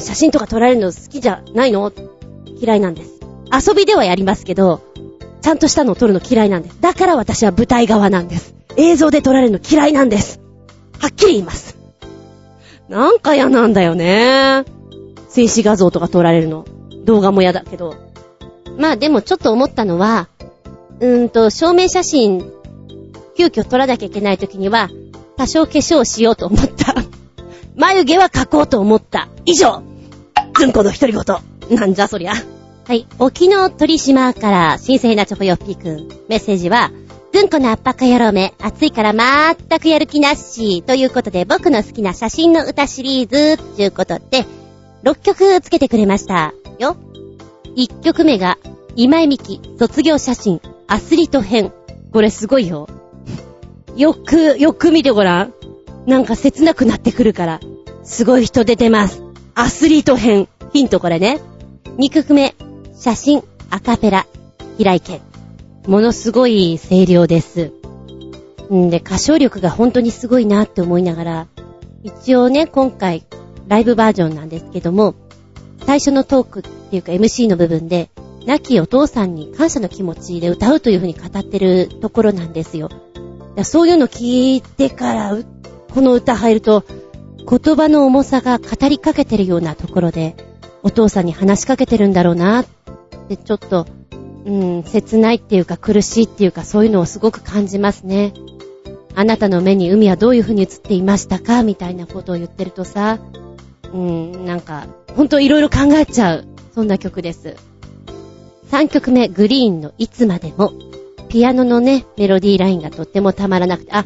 写真とか撮られるの好きじゃないの？嫌いなんです。遊びではやりますけど、ちゃんとしたのを撮るの嫌いなんです。だから私は舞台側なんです。映像で撮られるの嫌いなんです。はっきり言います。なんか嫌なんだよね。静止画像とか撮られるの。動画も嫌だけど。まあでもちょっと思ったのは、うーんと、証明写真、急遽撮らなきゃいけない時には、多少化粧しようと思った。眉毛は描こうと思った。以上ずんこの独り言。なんじゃそりゃ。はい。沖縄鳥島から新鮮なチョコヨッピーくん。メッセージは、ずんこの圧迫野郎め、暑いからまーったくやる気なし。ということで、僕の好きな写真の歌シリーズ、ということで、6曲つけてくれました。よ。1曲目が、今井美樹、卒業写真、アスリート編。これすごいよ。よく、よく見てごらん。なんか切なくなってくるから。すごい人出てます。アスリート編。ヒントこれね。2曲目、写真、アカペラ、平井健。ものすごい声量です。んで、歌唱力が本当にすごいなって思いながら、一応ね、今回、ライブバージョンなんですけども、最初のトークっていうか MC の部分で、亡きお父さんに感謝の気持ちで歌うという風に語ってるところなんですよ。そういうの聞いてから、この歌入ると、言葉の重さが語りかけてるようなところで、お父さんに話しかけてるんだろうなってちょっと、うん、切ないっていうか苦しいっていうかそういうのをすごく感じますね。あなたの目に海はどういう風に映っていましたかみたいなことを言ってるとさ、うん、なんか、ほんといろいろ考えちゃう。そんな曲です。3曲目、グリーンのいつまでも。ピアノのね、メロディーラインがとってもたまらなくて、あ、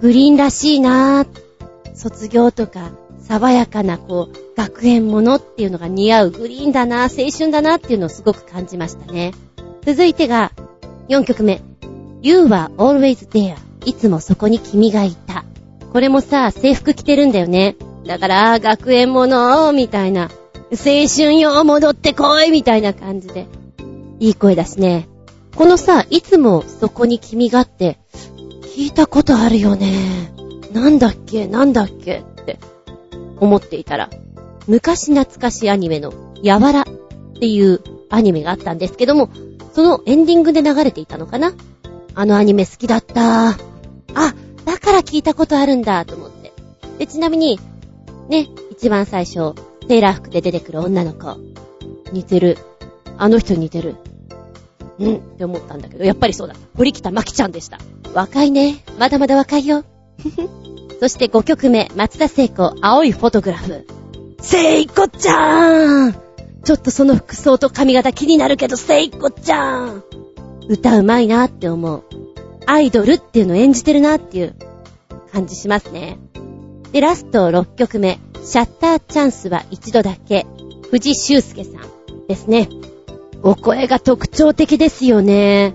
グリーンらしいなぁ。卒業とか、爽やかな、こう、学園ものっていうのが似合うグリーンだな、青春だなっていうのをすごく感じましたね。続いてが、4曲目。You were always there. いつもそこに君がいた。これもさ、制服着てるんだよね。だから、学園ものみたいな。青春よ、戻ってこいみたいな感じで。いい声だしね。このさ、いつもそこに君がって、聞いたことあるよね。なんだっけなんだっけって思っていたら、昔懐かしいアニメの、やわらっていうアニメがあったんですけども、そのエンディングで流れていたのかな？あのアニメ好きだった。あ、だから聞いたことあるんだと思って。で、ちなみに、ね、一番最初、セーラー服で出てくる女の子。似てる。あの人似てる。うんって思ったんだけど、やっぱりそうだ。堀北真希ちゃんでした。若いね。まだまだ若いよ。そして5曲目、松田聖子、青いフォトグラフ。聖子ちゃーんちょっとその服装と髪型気になるけど、聖子ちゃん歌うまいなって思う。アイドルっていうのを演じてるなっていう感じしますね。で、ラスト6曲目、シャッターチャンスは一度だけ、藤修介さんですね。お声が特徴的ですよね。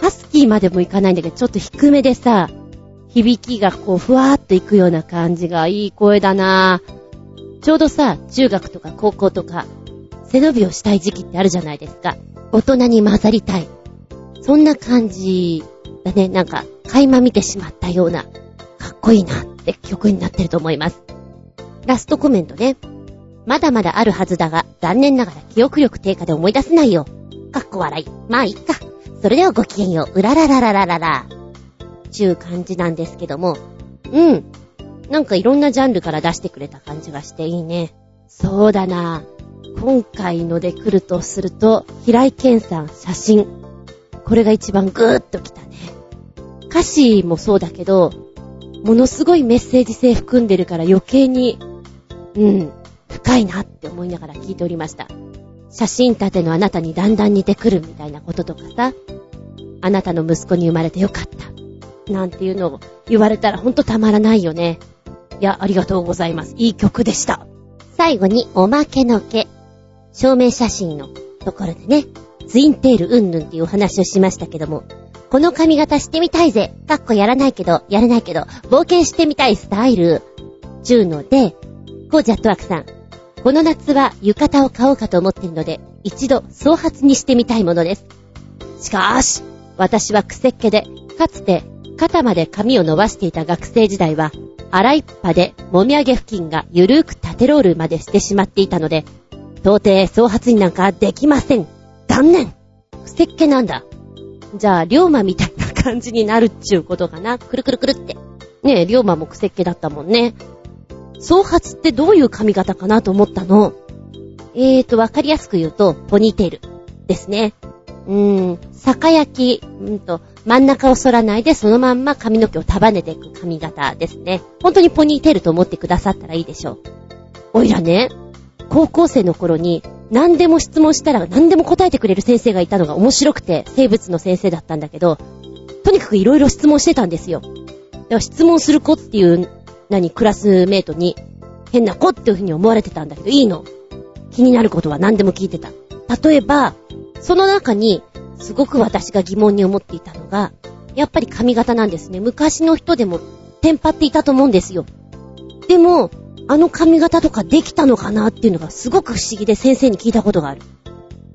ハスキーまでもいかないんだけど、ちょっと低めでさ、響きがこう、ふわーっといくような感じがいい声だなちょうどさ、中学とか高校とか、背伸びをしたい時期ってあるじゃないですか。大人に混ざりたい。そんな感じだね。なんか、垣間見てしまったような、かっこいいなって曲になってると思います。ラストコメントね。まだまだあるはずだが、残念ながら記憶力低下で思い出せないよ。かっこ笑い。まあ、いっか。それではごきげんよう。うららららららら。ちゅう感じなんですけども、うん。なんかいろんなジャンルから出してくれた感じがしていいね。そうだな。今回ので来るとすると、平井健さん写真。これが一番ぐーっと来たね。歌詞もそうだけど、ものすごいメッセージ性含んでるから余計に、うん、深いなって思いながら聞いておりました。写真立てのあなたにだんだん似てくるみたいなこととかさ、あなたの息子に生まれてよかった。なんていうのを言われたらほんとたまらないよね。いや、ありがとうございます。いい曲でした。最後に、おまけの毛。証明写真のところでね、ツインテールうんぬんっていうお話をしましたけども、この髪型してみたいぜ。かっこやらないけど、やらないけど、冒険してみたいスタイル。ちゅうので、コージャットワークさん。この夏は浴衣を買おうかと思っているので、一度総髪にしてみたいものです。しかし、私は癖っ気で、かつて肩まで髪を伸ばしていた学生時代は、洗いっぱでもみあげ付近がゆるーく縦ロールまでしてしまっていたので、到底総髪になんかできません。断念癖っ気なんだ。じゃあ、龍馬みたいな感じになるっちゅうことかな。くるくるくるって。ねえ、龍馬も癖っ気だったもんね。総髪ってどういう髪型かなと思ったの。えーと、わかりやすく言うと、ポニーテールですね。うーん、酒焼き、うんと、真ん中を反らないでそのまんま髪の毛を束ねていく髪型ですね。本当にポニーテールと思ってくださったらいいでしょう。おいらね、高校生の頃に何でも質問したら何でも答えてくれる先生がいたのが面白くて、生物の先生だったんだけど、とにかくいろいろ質問してたんですよ。だから質問する子っていう、何、クラスメイトに変な子っていう風に思われてたんだけど、いいの。気になることは何でも聞いてた。例えば、その中に、すごく私が疑問に思っていたのが、やっぱり髪型なんですね。昔の人でも、テンパっていたと思うんですよ。でも、あの髪型とかできたのかなっていうのがすごく不思議で先生に聞いたことがある。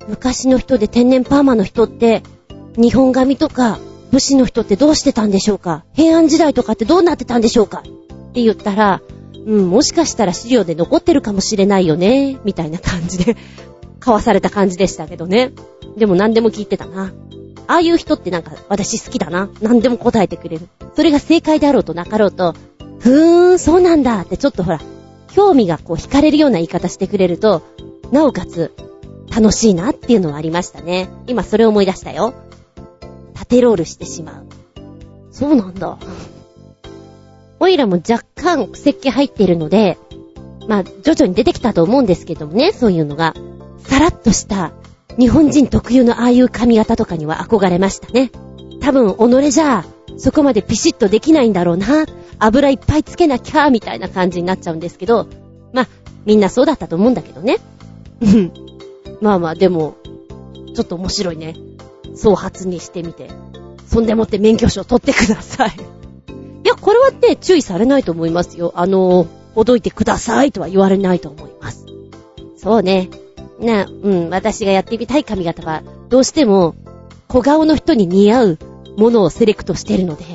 昔の人で天然パーマの人って、日本髪とか武士の人ってどうしてたんでしょうか？平安時代とかってどうなってたんでしょうか？って言ったら、うん、もしかしたら資料で残ってるかもしれないよね、みたいな感じで、交わされた感じでしたけどね。でも何でも聞いてたな。ああいう人ってなんか私好きだな。何でも答えてくれる。それが正解であろうとなかろうと、ふーん、そうなんだってちょっとほら、興味がこう惹かれるような言い方してくれると、なおかつ、楽しいなっていうのはありましたね。今それを思い出したよ。縦ロールしてしまう。そうなんだ。オイラも若干癖っ気入っているので、まあ、徐々に出てきたと思うんですけどもね、そういうのが。さらっとした、日本人特有のああいう髪型とかには憧れましたね。多分、己じゃ、そこまでピシッとできないんだろうな。油いっぱいつけなきゃ、みたいな感じになっちゃうんですけど、まあ、みんなそうだったと思うんだけどね。うん。まあまあ、でも、ちょっと面白いね。そう発にしてみて。そんでもって免許証取ってください。いや、これはね、注意されないと思いますよ。あの、ほどいてくださいとは言われないと思います。そうね。な、うん、私がやってみたい髪型は、どうしても、小顔の人に似合うものをセレクトしてるので、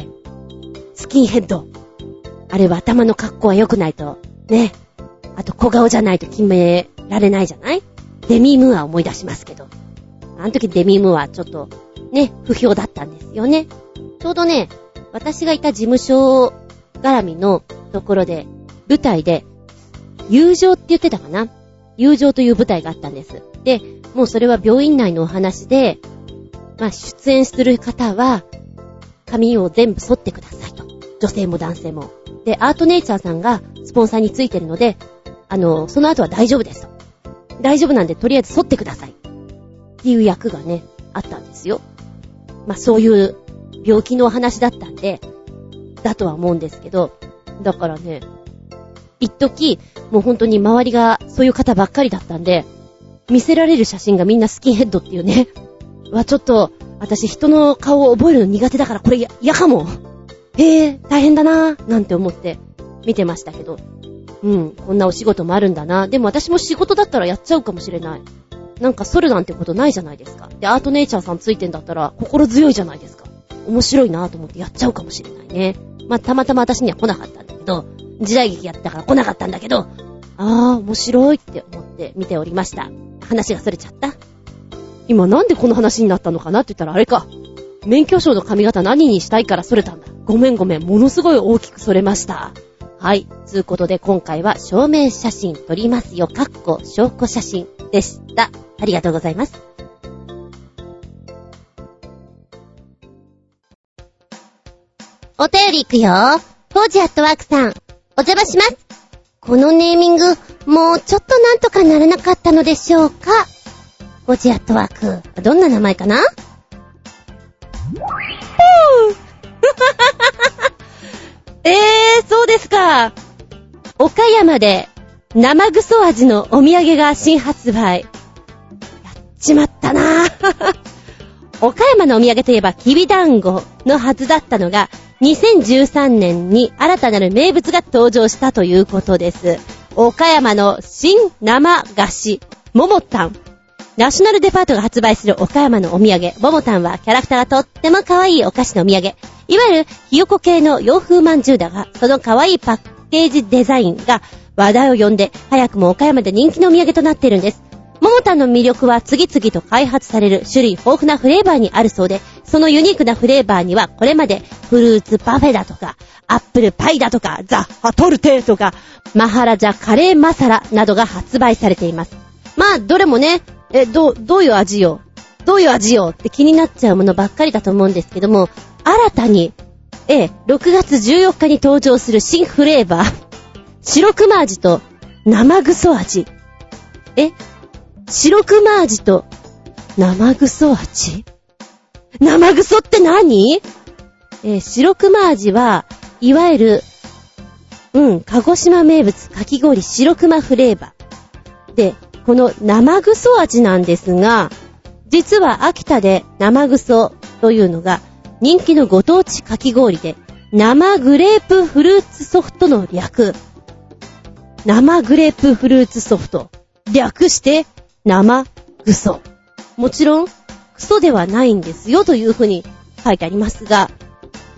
スキンヘッド。あれは頭の格好は良くないと、ね。あと小顔じゃないと決められないじゃない？デミームーア思い出しますけど。あの時デミームーアちょっと、ね、不評だったんですよね。ちょうどね、私がいた事務所絡みのところで、舞台で、友情って言ってたかな？友情という舞台があったんです。で、もうそれは病院内のお話で、まあ、出演する方は、髪を全部剃ってくださいと。女性も男性も。で、アートネイチャーさんがスポンサーについてるので、あの、その後は大丈夫ですと。大丈夫なんで、とりあえず剃ってください。っていう役がね、あったんですよ。まあ、そういう病気のお話だったんで、だとは思うんですけど、だからね、一時、もう本当に周りがそういう方ばっかりだったんで、見せられる写真がみんなスキンヘッドっていうね。はちょっと、私人の顔を覚えるの苦手だからこれや嫌かも。へえ、大変だなぁ、なんて思って見てましたけど。うん、こんなお仕事もあるんだな。でも私も仕事だったらやっちゃうかもしれない。なんか剃るなんてことないじゃないですか。で、アートネイチャーさんついてんだったら心強いじゃないですか。面白いなぁと思ってやっちゃうかもしれないね。まあ、たまたま私には来なかったんだけど、時代劇やったから来なかったんだけど、あー、面白いって思って見ておりました。話がそれちゃった今なんでこの話になったのかなって言ったらあれか。免許証の髪型何にしたいからそれたんだ。ごめんごめん。ものすごい大きくそれました。はい。つうことで今回は証明写真撮りますよ。かっこ証拠写真でした。ありがとうございます。お便りいくよ。コージアットワークさん、お邪魔します。このネーミング、もうちょっとなんとかならなかったのでしょうか？コージアットワーク、どんな名前かな？えー、そうですか。岡山で生ぐそ味のお土産が新発売。やっちまったなぁ。岡山のお土産といえば、きびだんごのはずだったのが、2013年に新たなる名物が登場したということです。岡山の新生菓子、ももたん。ナショナルデパートが発売する岡山のお土産、ももたんはキャラクターがとっても可愛いお菓子のお土産。いわゆるひよこ系の洋風まんじゅうだが、その可愛いパッケージデザインが話題を呼んで、早くも岡山で人気のお土産となっているんです。モモタンの魅力は次々と開発される種類豊富なフレーバーにあるそうで、そのユニークなフレーバーにはこれまでフルーツパフェだとか、アップルパイだとか、ザ・ハトルテとか、マハラジャカレーマサラなどが発売されています。まあ、どれもね、え、ど、どういう味よ？どういう味よって気になっちゃうものばっかりだと思うんですけども、新たに、え、6月14日に登場する新フレーバー、白熊味と生ぐそ味。え、白熊味と生ぐそ味？生ぐそって何？えー、白熊味は、いわゆる、うん、鹿児島名物かき氷白熊フレーバー。で、この生ぐそ味なんですが、実は秋田で生ぐそというのが人気のご当地かき氷で、生グレープフルーツソフトの略。生グレープフルーツソフト。略して生ぐそ。もちろん、クソではないんですよというふうに書いてありますが、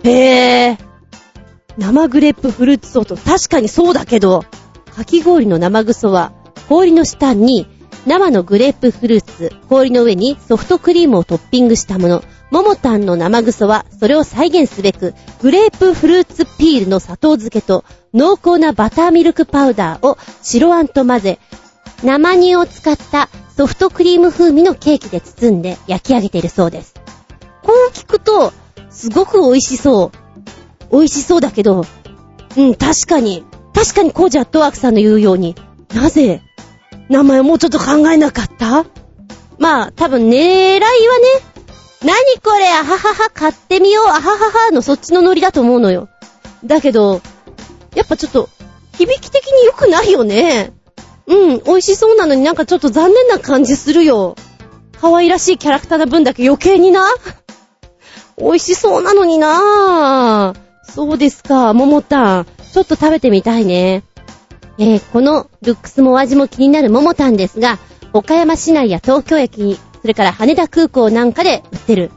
へぇー。生グレープフルーツソフト、確かにそうだけど、かき氷の生ぐそは、氷の下に生のグレープフルーツ、氷の上にソフトクリームをトッピングしたもの。ももたんの生ぐそは、それを再現すべく、グレープフルーツピールの砂糖漬けと、濃厚なバターミルクパウダーを白あんと混ぜ、生乳を使ったソフトクリーム風味のケーキで包んで焼き上げているそうです。こう聞くと、すごく美味しそう。美味しそうだけど、うん、確かに、確かにコージアットワークさんの言うように、なぜ、名前もうちょっと考えなかった？まあ、多分狙いはね、何これ、あははは、買ってみよう、あははは、のそっちのノリだと思うのよ。だけど、やっぱちょっと、響き的に良くないよね。うん、美味しそうなのになんかちょっと残念な感じするよ。可愛らしいキャラクターな分だけ余計にな。美味しそうなのになぁそうですか、ももたん。ちょっと食べてみたいね。えー、このルックスもお味も気になるももたんですが、岡山市内や東京駅に、それから羽田空港なんかで売ってる。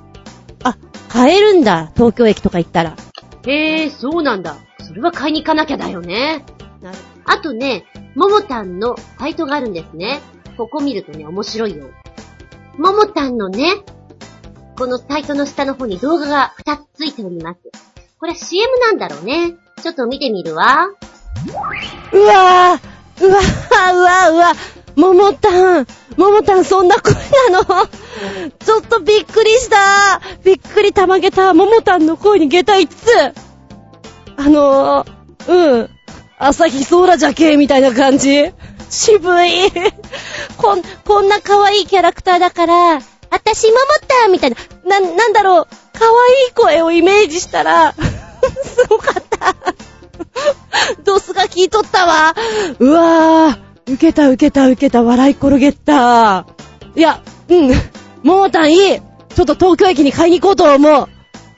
あ、買えるんだ、東京駅とか行ったら。へえ、そうなんだ。それは買いに行かなきゃだよね。なる。あとね、ももたんのサイトがあるんですね。ここ見るとね、面白いよ。ももたんのね、このサイトの下の方に動画が2つついております。これ CM なんだろうね。ちょっと見てみるわ。うわぁうわぁうわぁうわももたんももたんそんな声なの？ちょっとびっくりした。びっくりたまげた。ももたんの声に下駄5つ。あのー、うん。朝日ソーラじゃけみたいな感じ。渋い。こん、こんな可愛いキャラクターだから、あたしももったみたいな、な、なんだろう、可愛い声をイメージしたら、すごかった。ドスが効いとったわ。うわぁ、受けた受けた受けた、笑い転げった。いや、うん、ももたんいい。ちょっと東京駅に買いに行こうと思う。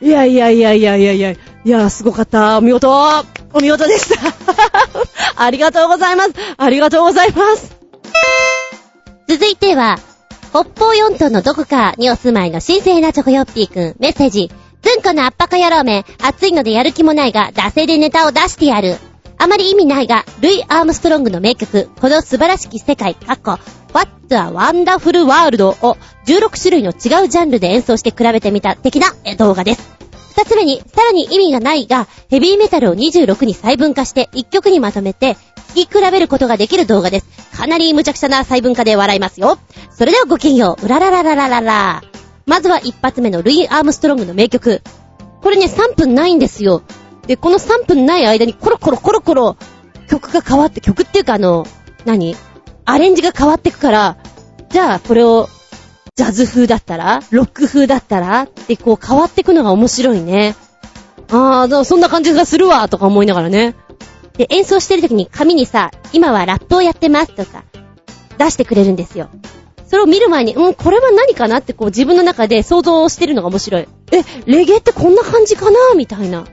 いやいやいやいやいやいや。いや、すごかった。お見事。お見事でした。ありがとうございます。ありがとうございます。続いては、北方四島のどこかにお住まいの神聖なチョコヨッピーくん、メッセージ。ずんこのアッパカ野郎め、暑いのでやる気もないが、惰性でネタを出してやる。あまり意味ないが、ルイ・アームストロングの名曲、この素晴らしき世界、かっこ、What's a Wonderful World を16種類の違うジャンルで演奏して比べてみた的な動画です。二つ目に、さらに意味がないが、ヘビーメタルを26に細分化して一曲にまとめて、聴き比べることができる動画です。かなり無茶苦茶な細分化で笑いますよ。それではごきげんよう。うららららららら。まずは一発目のルイ・アームストロングの名曲。これね、3分ないんですよ。で、この3分ない間にコロコロコロコロ曲が変わって、曲っていうかあの、何？アレンジが変わってくから、じゃあこれをジャズ風だったらロック風だったらってこう変わってくのが面白いね。あー、そんな感じがするわとか思いながらね。で、演奏してる時に紙にさ、今はラップをやってますとか、出してくれるんですよ。それを見る前に、うん、これは何かなってこう自分の中で想像してるのが面白い。え、レゲエってこんな感じかなみたいな。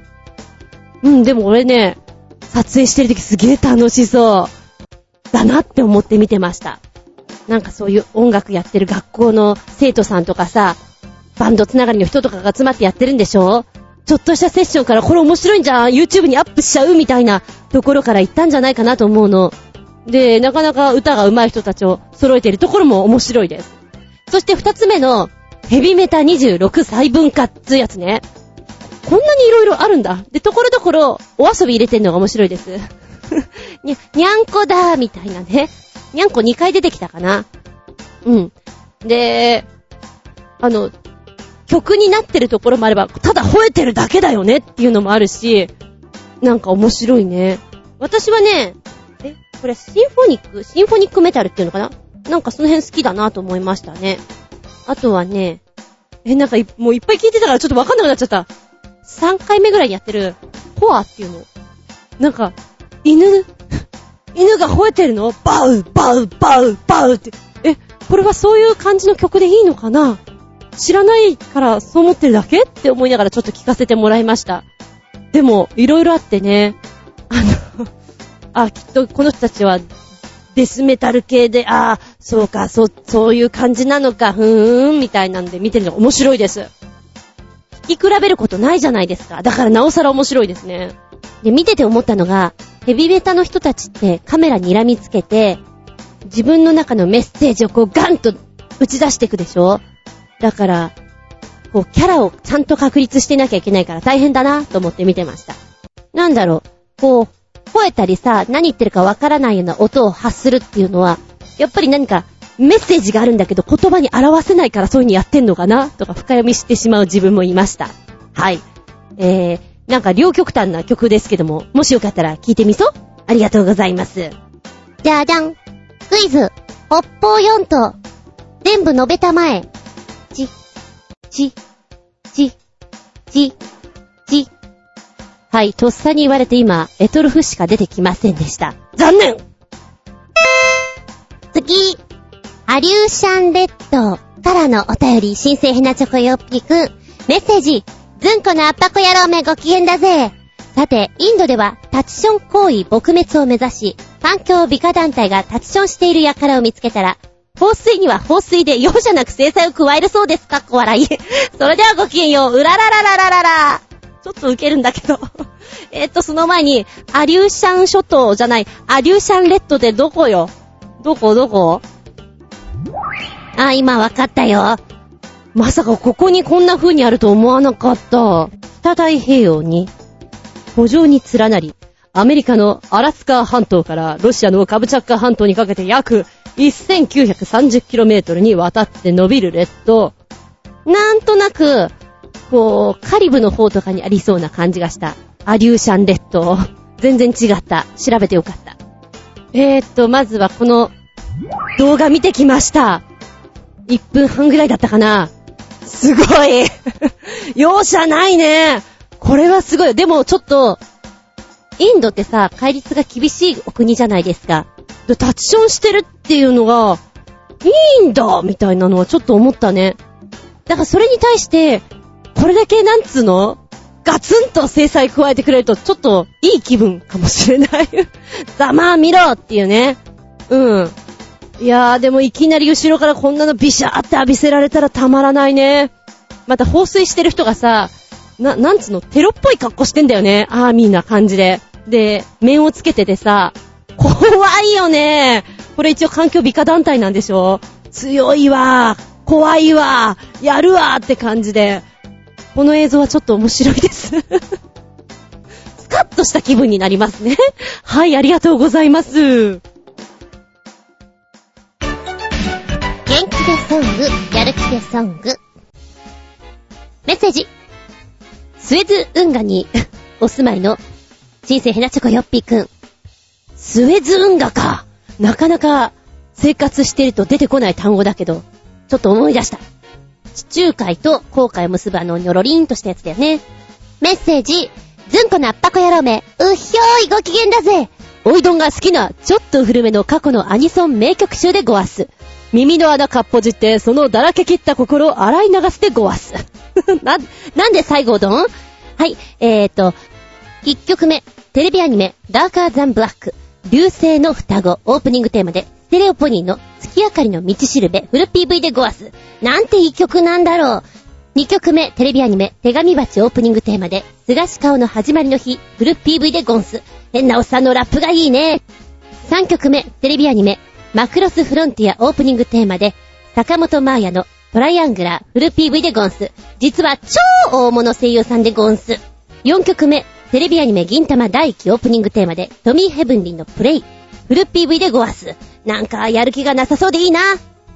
うん、でも俺ね、撮影してる時すげえ楽しそう。だなって思って見てました。なんかそういう音楽やってる学校の生徒さんとかさ、バンドつながりの人とかが集まってやってるんでしょ？ちょっとしたセッションからこれ面白いんじゃん ?YouTube にアップしちゃう？みたいなところから行ったんじゃないかなと思うの。で、なかなか歌が上手い人たちを揃えているところも面白いです。そして二つ目の、ヘビメタ26細分化ってやつね。こんなに色々あるんだ。で、ところどころ、お遊び入れてんのが面白いです。に、にゃんこだーみたいなね。にゃんこ2回出てきたかな。うん。で、あの、曲になってるところもあれば、ただ吠えてるだけだよねっていうのもあるし、なんか面白いね。私はね、これシンフォニックシンフォニックメタルっていうのかな？なんかその辺好きだなと思いましたね。あとはね、え、なんかもういっぱい聞いてたからちょっとわかんなくなっちゃった。3回目ぐらいにやってる、コアっていうの。なんか、犬、犬が吠えてるの？バウ、バウ、バウ、バウって。え、これはそういう感じの曲でいいのかな？知らないからそう思ってるだけ？って思いながらちょっと聞かせてもらいました。でも、いろいろあってね、あのあ、きっとこの人たちはデスメタル系で、ああ、そうか、そう、そういう感じなのか、ふーん、みたいなんで見てるの面白いです。聞き比べることないじゃないですか。だからなおさら面白いですね。で、見てて思ったのが、ヘビメタの人たちってカメラに睨みつけて、自分の中のメッセージをこうガンと打ち出していくでしょだから、こう、キャラをちゃんと確立してなきゃいけないから大変だなと思って見てました。なんだろう、こう、吠えたりさ、何言ってるかわからないような音を発するっていうのは、やっぱり何かメッセージがあるんだけど言葉に表せないからそういう風にやってんのかな？とか深読みしてしまう自分もいました。はい。えー、なんか両極端な曲ですけども、もしよかったら聞いてみそありがとうございます。じゃじゃん。クイズ、北方4と、全部述べたまえ。ち、ち、ち、ち、ち。はい、とっさに言われて今、エトルフしか出てきませんでした。残念次、アリューシャンレッドからのお便り、新生ヘナチョコヨッピーくん。メッセージ、ずんこの圧迫野郎めご機嫌だぜ。さて、インドではタチション行為撲滅を目指し、環境美化団体がタチションしている輩を見つけたら、放水には放水で容赦なく制裁を加えるそうですかっこ笑い。それではごきげんよう、うららららららら。ちょっとウケるんだけど。えっと、その前に、アリューシャン諸島じゃない、アリューシャンレッドってどこよ？どこ？どこ？あ、今わかったよ。まさかここにこんな風にあると思わなかった。北太平洋に、補助に連なり、アメリカのアラスカ半島からロシアのカブチャッカ半島にかけて約 1930km にわたって伸びる列島。なんとなく、こう、カリブの方とかにありそうな感じがした。アリューシャン列島。全然違った。調べてよかった。えーっと、まずはこの動画見てきました。1分半ぐらいだったかな。すごい 容赦ないねこれはすごい。でもちょっと、インドってさ、戒律が厳しいお国じゃないですか。で、タチションしてるっていうのが、いいんだみたいなのはちょっと思ったね。だからそれに対して、これだけなんつうの？ガツンと制裁加えてくれると、ちょっといい気分かもしれない。ざまあ見ろっていうね。うん。いやー、でもいきなり後ろからこんなのビシャーって浴びせられたらたまらないね。また放水してる人がさ、な、なんつうの、テロっぽい格好してんだよね。アーミーな感じで。で、面をつけててさ、怖いよね。これ一応環境美化団体なんでしょ？強いわ。怖いわ。やるわって感じで。この映像はちょっと面白いです スカッとした気分になりますね。はい、ありがとうございます。元気でソング、やる気でソング。メッセージ。スエズ運河に お住まいの、新生ヘナチョコヨッピーくん。スエズ運河か。なかなか生活してると出てこない単語だけど、ちょっと思い出した。地中海と航海を結ぶあのニョロリンとしたやつだよね。メッセージ、ずんこのあっぱこ野郎め、うっひょーいご機嫌だぜ。おいどんが好きな、ちょっと古めの過去のアニソン名曲集でごわす。耳の穴かっぽじって、そのだらけ切った心を洗い流してごわす。な、なんで最後どん？はい、えーと、1曲目、テレビアニメ、ダーカーザンブラック、流星の双子、オープニングテーマで、テレオポニーの月明かりの道しるべ、フル PV でごわす。なんていい曲なんだろう。2曲目、テレビアニメ、手紙鉢オープニングテーマで、菅氏顔の始まりの日、フル PV でゴンス。変なおっさんのラップがいいね。3曲目、テレビアニメ、マクロスフロンティアオープニングテーマで、坂本真綾のトライアングラーフル PV でゴンス。実は超大物声優さんでゴンス。4曲目、テレビアニメ銀魂第1期オープニングテーマで、トミーヘブンリーのプレイ。フル PV でゴワス。なんかやる気がなさそうでいいな。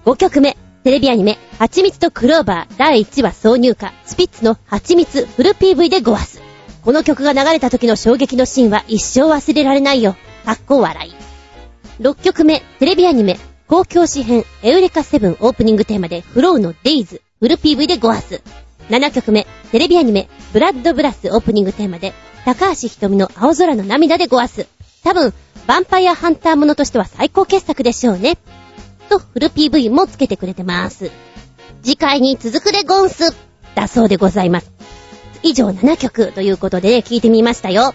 5曲目、テレビアニメ、蜂蜜とクローバー第1話挿入歌、スピッツの蜂蜜フル PV でごわす。この曲が流れた時の衝撃のシーンは一生忘れられないよ。かっこ笑い。6曲目、テレビアニメ、公共詩編、エウレカセブンオープニングテーマで、フローのデイズ、フル PV でごわす。7曲目、テレビアニメ、ブラッドブラスオープニングテーマで、高橋瞳の青空の涙でごわす。多分、ヴァンパイアハンターものとしては最高傑作でしょうね。とフル PV もつけてくれてます。次回に続くでゴンスだそうでございます。以上7曲ということで聞いてみましたよ。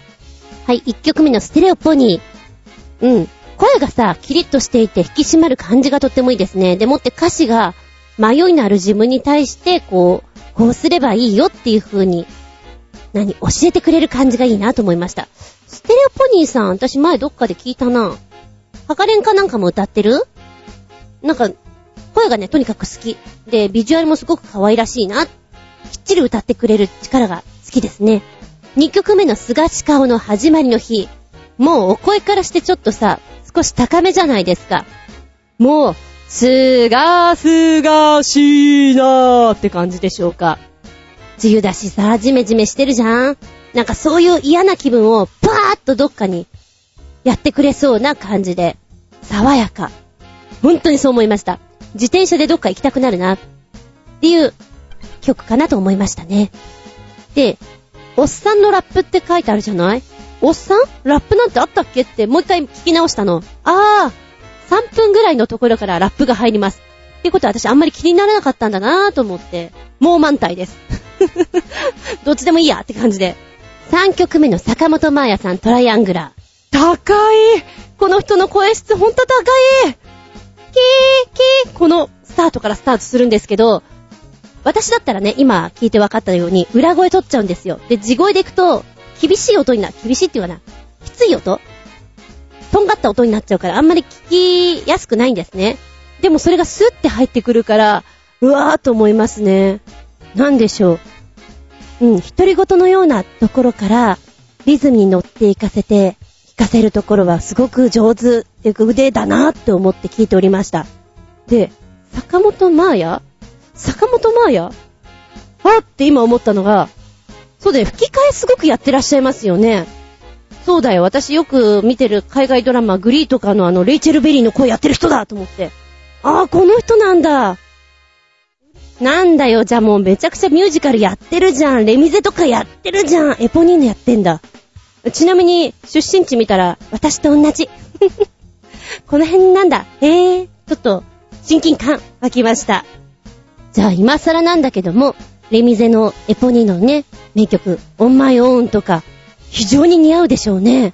はい、1曲目のステレオポニー。うん。声がさ、キリッとしていて引き締まる感じがとってもいいですね。でもって歌詞が迷いのある自分に対して、こう、こうすればいいよっていう風に、何、教えてくれる感じがいいなと思いました。ステレオポニーさん、私前どっかで聞いたな。ハカレンかなんかも歌ってる？なんか、声がね、とにかく好き。で、ビジュアルもすごく可愛らしいな。きっちり歌ってくれる力が好きですね。2曲目の菅氏顔の始まりの日。もうお声からしてちょっとさ、少し高めじゃないですか。もう、すがすがしいなーって感じでしょうか。梅雨だしさ、ジメジメしてるじゃんなんかそういう嫌な気分をパーッとどっかにやってくれそうな感じで、爽やか。本当にそう思いました。自転車でどっか行きたくなるな、っていう曲かなと思いましたね。で、おっさんのラップって書いてあるじゃない？おっさん？ラップなんてあったっけってもう一回聞き直したの。あー、3分ぐらいのところからラップが入ります。ってことは私あんまり気にならなかったんだなぁと思って、もう満体です。どっちでもいいやって感じで。3曲目の坂本真綾さんトライアングラー。高いこの人の声質ほんと高いキーキーこのスタートからスタートするんですけど、私だったらね、今聞いて分かったように裏声取っちゃうんですよ。で、地声で行くと、厳しい音になる。厳しいっていうかな。きつい音とんがった音になっちゃうから、あんまり聞きやすくないんですね。でもそれがスッて入ってくるから、うわーと思いますね。なんでしょう。うん、独り言のようなところから、リズムに乗っていかせて、聞かせるところはすごく上手っていう腕だなって思って聞いておりました。で、坂本真綾坂本真綾あって今思ったのが、そうだよ、吹き替えすごくやってらっしゃいますよね。そうだよ、私よく見てる海外ドラマ、グリーとかのあの、レイチェル・ベリーの声やってる人だと思って。ああ、この人なんだ。なんだよ、じゃあもうめちゃくちゃミュージカルやってるじゃん。レミゼとかやってるじゃん。エポニーヌやってんだ。ちなみに、出身地見たら、私と同じ。この辺なんだ。へえ、ちょっと、親近感湧きました。じゃあ、今更なんだけども、レミゼのエポニーのね、名曲、オンマイオーンとか、非常に似合うでしょうね。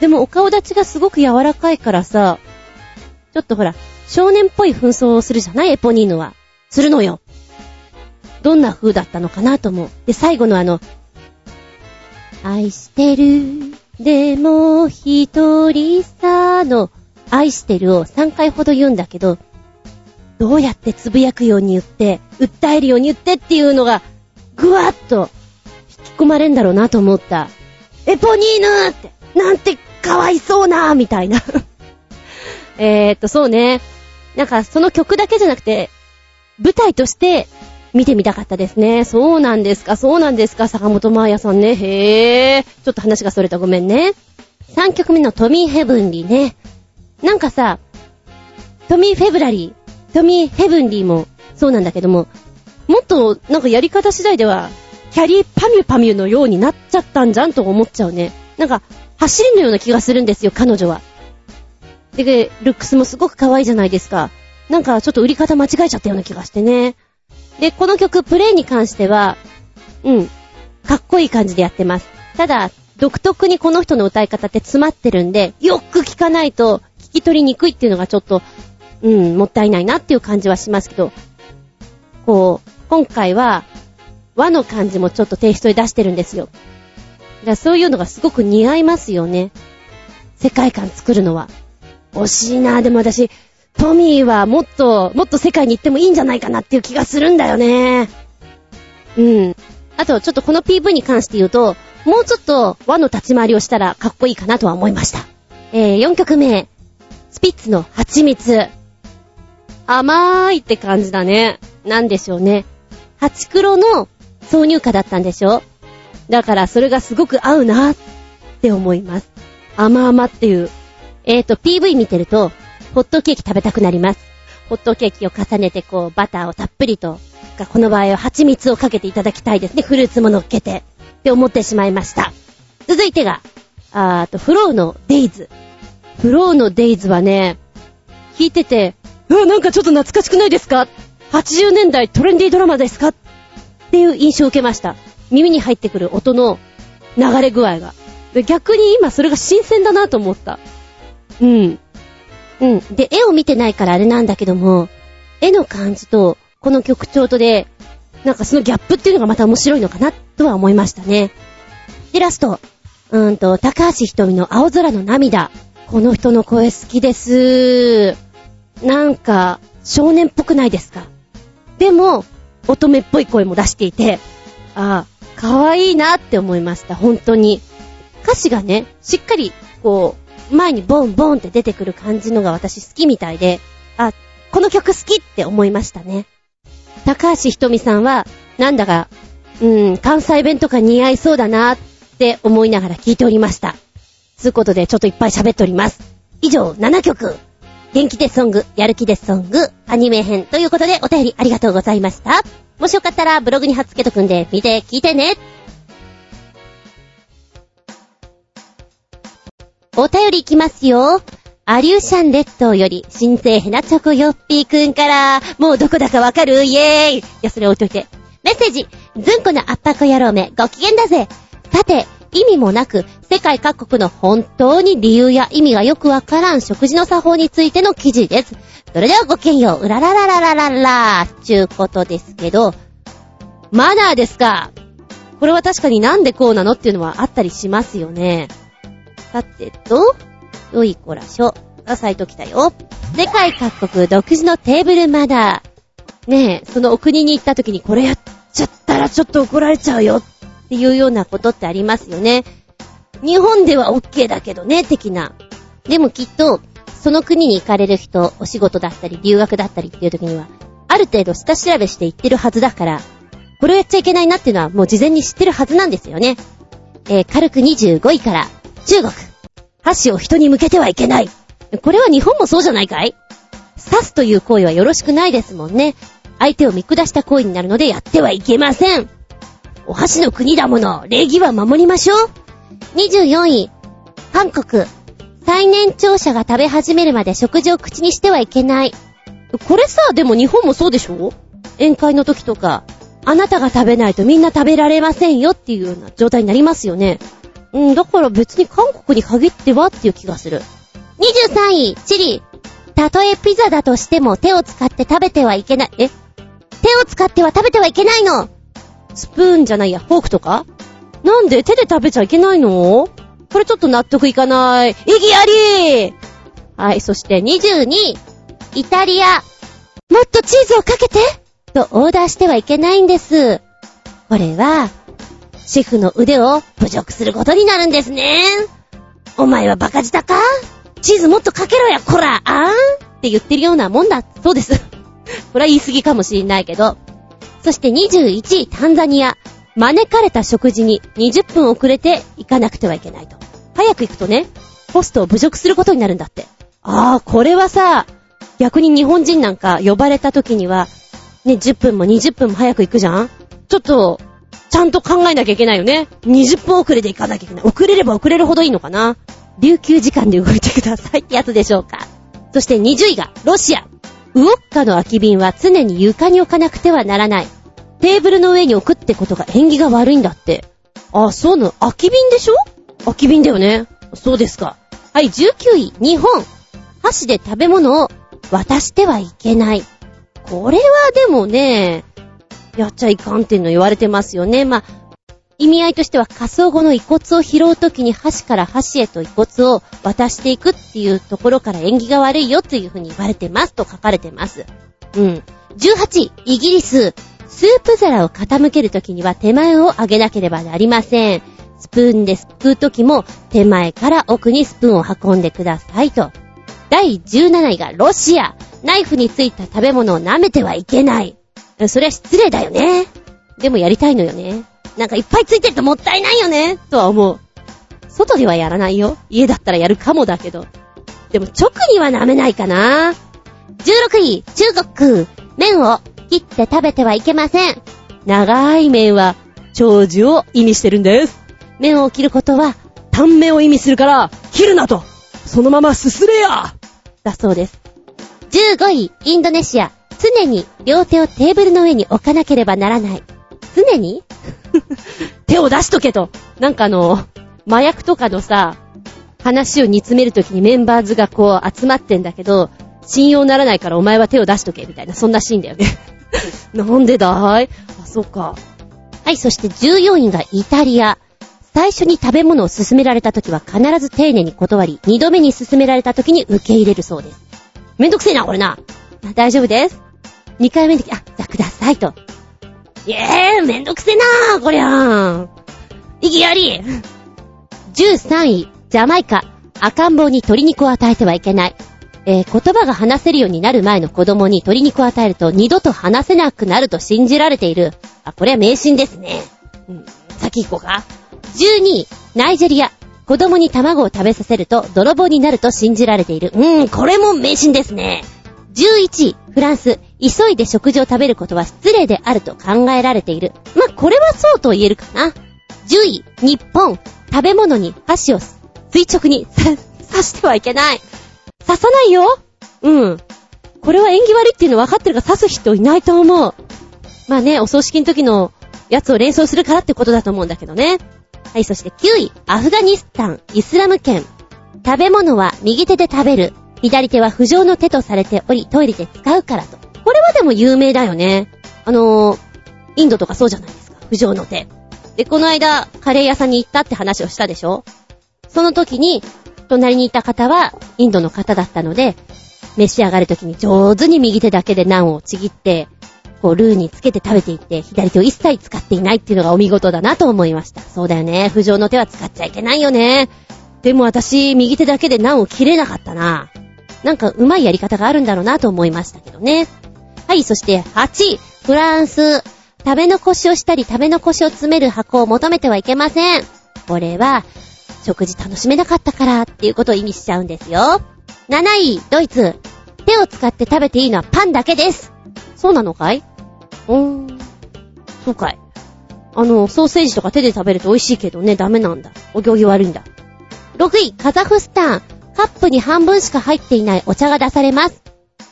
でも、お顔立ちがすごく柔らかいからさ、ちょっとほら、少年っぽい紛争をするじゃない？エポニーヌは。するのよ。どんな風だったのかなと思う。で、最後のあの、愛してる、でも一人さの、愛してるを3回ほど言うんだけど、どうやってつぶやくように言って、訴えるように言ってっていうのが、ぐわっと、引き込まれんだろうなと思った。エポニーヌって、なんてかわいそうなみたいな えーっと、そうね。なんか、その曲だけじゃなくて、舞台として見てみたかったですね。そうなんですか、そうなんですか、坂本真綾さんね。へぇー。ちょっと話がそれたごめんね。3曲目のトミー・ヘブンリーね。なんかさ、トミー・フェブラリー、トミー・ヘブンリーもそうなんだけども、もっとなんかやり方次第では、キャリーパミュパミュのようになっちゃったんじゃんと思っちゃうね。なんか、走りのような気がするんですよ、彼女は。で、ルックスもすごく可愛いじゃないですか。なんかちょっと売り方間違えちゃったような気がしてね。で、この曲、プレイに関しては、うん、かっこいい感じでやってます。ただ、独特にこの人の歌い方って詰まってるんで、よく聞かないと聞き取りにくいっていうのがちょっと、うん、もったいないなっていう感じはしますけど、こう、今回は、和の感じもちょっとテイストで出してるんですよ。だからそういうのがすごく似合いますよね。世界観作るのは。惜しいなでも私、トミーはもっと、もっと世界に行ってもいいんじゃないかなっていう気がするんだよね。うん。あと、ちょっとこの PV に関して言うと、もうちょっと和の立ち回りをしたらかっこいいかなとは思いました。えー、4曲目。スピッツの蜂蜜。甘ーいって感じだね。なんでしょうね。ハチクロの挿入歌だったんでしょだからそれがすごく合うなって思います。甘々っていう。えーと、PV 見てると、ホットケーキ食べたくなります。ホットケーキを重ねてこう、バターをたっぷりと、この場合は蜂蜜をかけていただきたいですね。フルーツも乗っけて。って思ってしまいました。続いてが、あーと、フローのデイズ。フローのデイズはね、聞いてて、うわ、なんかちょっと懐かしくないですか ?80 年代トレンディードラマですか？っていう印象を受けました。耳に入ってくる音の流れ具合が。逆に今それが新鮮だなと思った。うん。うん。で、絵を見てないからあれなんだけども、絵の感じと、この曲調とで、なんかそのギャップっていうのがまた面白いのかな、とは思いましたね。で、ラスト。うーんと、高橋ひとみの青空の涙。この人の声好きです。なんか、少年っぽくないですか？でも、乙女っぽい声も出していて、ああ、可愛いなって思いました、本当に。歌詞がね、しっかり、こう、前にボンボンって出てくる感じのが私好きみたいで、あ、この曲好きって思いましたね。高橋ひとみさんは、なんだか、うん、関西弁とか似合いそうだなって思いながら聴いておりました。つうことでちょっといっぱい喋っております。以上、7曲。元気でソング、やる気でソング、アニメ編ということでお便りありがとうございました。もしよかったらブログに貼っ付けとくんで見て聞いてね。お便りいきますよ。アリューシャン列島より、新生ヘナチョコヨッピーくんから、もうどこだかわかる？イェーイいや、それ置いといて。メッセージ、ずんこの圧迫野郎め、ご機嫌だぜ。さて、意味もなく、世界各国の本当に理由や意味がよくわからん食事の作法についての記事です。それではごきげんよう、うらららららららちゅうことですけど、マナーですか？これは確かになんでこうなの？っていうのはあったりしますよね。さてと、よいこらしょ。あ、サイト来たよ。世界各国独自のテーブルマナー。ねえ、そのお国に行った時にこれやっちゃったらちょっと怒られちゃうよっていうようなことってありますよね。日本では OK だけどね、的な。でもきっと、その国に行かれる人、お仕事だったり、留学だったりっていう時には、ある程度下調べして行ってるはずだから、これをやっちゃいけないなっていうのはもう事前に知ってるはずなんですよね。えー、軽く25位から、中国。箸を人に向けてはいけない。これは日本もそうじゃないかい？刺すという行為はよろしくないですもんね。相手を見下した行為になるのでやってはいけません。お箸の国だもの、礼儀は守りましょう。24位、韓国。最年長者が食べ始めるまで食事を口にしてはいけない。これさ、でも日本もそうでしょ？宴会の時とか、あなたが食べないとみんな食べられませんよっていうような状態になりますよね。うん、だから別に韓国に限ってはっていう気がする。23位、チリ。たとえピザだとしても手を使って食べてはいけない。え？手を使っては食べてはいけないのスプーンじゃないや、フォークとか？なんで手で食べちゃいけないの？これちょっと納得いかない。意義ありはい、そして22位、イタリア。もっとチーズをかけてとオーダーしてはいけないんです。これは、シェフの腕を侮辱することになるんですね。お前はバカ舌か？チーズもっとかけろや、こらあーん？って言ってるようなもんだ。そうです。これは言い過ぎかもしれないけど。そして21位、タンザニア。招かれた食事に20分遅れて行かなくてはいけないと。早く行くとね、ホストを侮辱することになるんだって。ああ、これはさ、逆に日本人なんか呼ばれた時には、ね、10分も20分も早く行くじゃん？ちょっと、ちゃんと考えなきゃいけないよね。20分遅れで行かなきゃいけない。遅れれば遅れるほどいいのかな。琉球時間で動いてくださいってやつでしょうか。そして20位が、ロシア。ウォッカの空き瓶は常に床に置かなくてはならない。テーブルの上に置くってことが縁起が悪いんだって。あ、そうなの。空き瓶でしょ？空き瓶だよね。そうですか。はい、19位、日本。箸で食べ物を渡してはいけない。これはでもね、やっちゃいかんっていうの言われてますよね。まあ、意味合いとしては仮想後の遺骨を拾うときに箸から箸へと遺骨を渡していくっていうところから縁起が悪いよっていうふうに言われてますと書かれてます。うん。18位、イギリス。スープ皿を傾けるときには手前を上げなければなりません。スプーンですくうときも手前から奥にスプーンを運んでくださいと。第17位がロシア。ナイフについた食べ物を舐めてはいけない。それは失礼だよね。でもやりたいのよね。なんかいっぱいついてるともったいないよね。とは思う。外ではやらないよ。家だったらやるかもだけど。でも直には舐めないかな。16位、中国。麺を切って食べてはいけません。長い麺は長寿を意味してるんです。麺を切ることは短麺を意味するから、切るなとそのまますすれやだそうです。15位、インドネシア。常に両手をテーブルの上に置かなければならない。常に？手を出しとけと。なんかあの、麻薬とかのさ、話を煮詰めるときにメンバーズがこう集まってんだけど、信用ならないからお前は手を出しとけ、みたいな、そんなシーンだよね。なんでだい？あ、そうか。はい、そして14位がイタリア。最初に食べ物を勧められたときは必ず丁寧に断り、二度目に勧められたときに受け入れるそうです。めんどくせえな、これな。あ大丈夫です。二回目の時、あ、じゃあくださいと。いえー、めんどくせえなこりゃー。意義あり。13位、ジャマイカ。赤ん坊に鶏肉を与えてはいけない。えー言葉が話せるようになる前の子供に鶏肉を与えると二度と話せなくなると信じられている。あ、これは迷信ですね。うん、先行こうか。12位、ナイジェリア。子供に卵を食べさせると泥棒になると信じられている。うん、これも迷信ですね。11位、フランス。急いで食事を食べることは失礼であると考えられている。まあ、これはそうと言えるかな。10位、日本。食べ物に箸を垂直に刺してはいけない。刺さないようん。これは縁起悪いっていうの分かってるから刺す人いないと思う。まあね、お葬式の時のやつを連想するからってことだと思うんだけどね。はい、そして9位、アフガニスタン、イスラム圏。食べ物は右手で食べる。左手は不浄の手とされており、トイレで使うからと。これはでも有名だよね。あのー、インドとかそうじゃないですか。不浄の手。で、この間、カレー屋さんに行ったって話をしたでしょその時に、隣にいた方は、インドの方だったので、召し上がる時に上手に右手だけでナンをちぎって、こう、ルーにつけて食べていって、左手を一切使っていないっていうのがお見事だなと思いました。そうだよね。不浄の手は使っちゃいけないよね。でも私、右手だけでナンを切れなかったな。なんか、うまいやり方があるんだろうなと思いましたけどね。はい、そして8、フランス。食べ残しをしたり、食べ残しを詰める箱を求めてはいけません。これは、食事楽しめなかったからっていうことを意味しちゃうんですよ。7位、ドイツ。手を使って食べていいのはパンだけです。そうなのかい？うーん。そうかい。あの、ソーセージとか手で食べると美味しいけどね、ダメなんだ。お行儀悪いんだ。6位、カザフスタン。カップに半分しか入っていないお茶が出されます。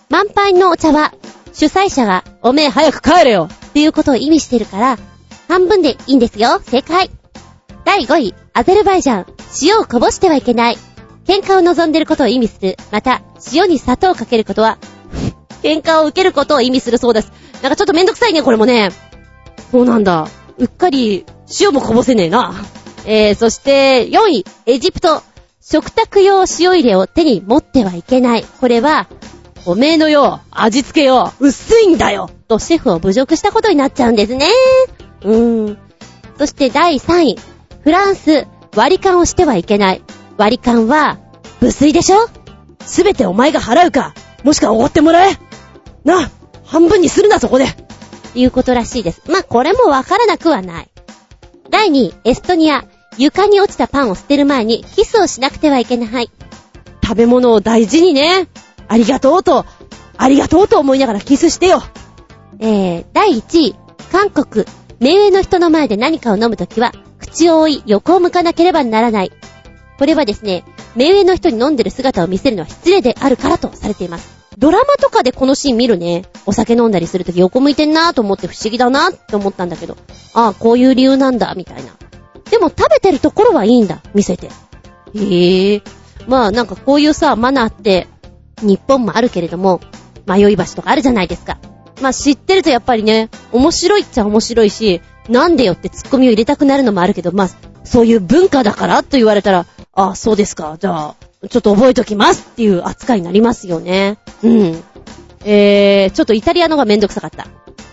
満杯のお茶は、主催者が、おめえ早く帰れよっていうことを意味してるから、半分でいいんですよ。正解。第5位、アゼルバイジャン。塩をこぼしてはいけない。喧嘩を望んでることを意味する。また、塩に砂糖をかけることは、喧嘩を受けることを意味するそうです。なんかちょっとめんどくさいね、これもね。そうなんだ。うっかり、塩もこぼせねえな。えー、そして、4位、エジプト。食卓用塩入れを手に持ってはいけない。これは、おめえのよ、味付けよ、薄いんだよとシェフを侮辱したことになっちゃうんですね。うーん。そして第3位、フランス、割り勘をしてはいけない。割り勘は、無水でしょ？すべてお前が払うか、もしくはおごってもらえ？な、半分にするなそこでいうことらしいです。まあ、これもわからなくはない。第2位、エストニア。床に落ちたパンを捨てる前にキスをしなくてはいけない。食べ物を大事にね。ありがとうと、ありがとうと思いながらキスしてよ。えー、第1位、韓国。目上の人の前で何かを飲むときは、口を覆い、横を向かなければならない。これはですね、目上の人に飲んでる姿を見せるのは失礼であるからとされています。ドラマとかでこのシーン見るね。お酒飲んだりするとき横向いてんなーと思って不思議だなって思ったんだけど。ああ、こういう理由なんだ、みたいな。でも食べてるところはいいんだ、見せて。へえ。まあなんかこういうさ、マナーって、日本もあるけれども、迷い橋とかあるじゃないですか。まあ知ってるとやっぱりね、面白いっちゃ面白いし、なんでよってツッコミを入れたくなるのもあるけど、まあ、そういう文化だからと言われたら、ああ、そうですか。じゃあ、ちょっと覚えときますっていう扱いになりますよね。うん。えー、ちょっとイタリアのがめんどくさかった。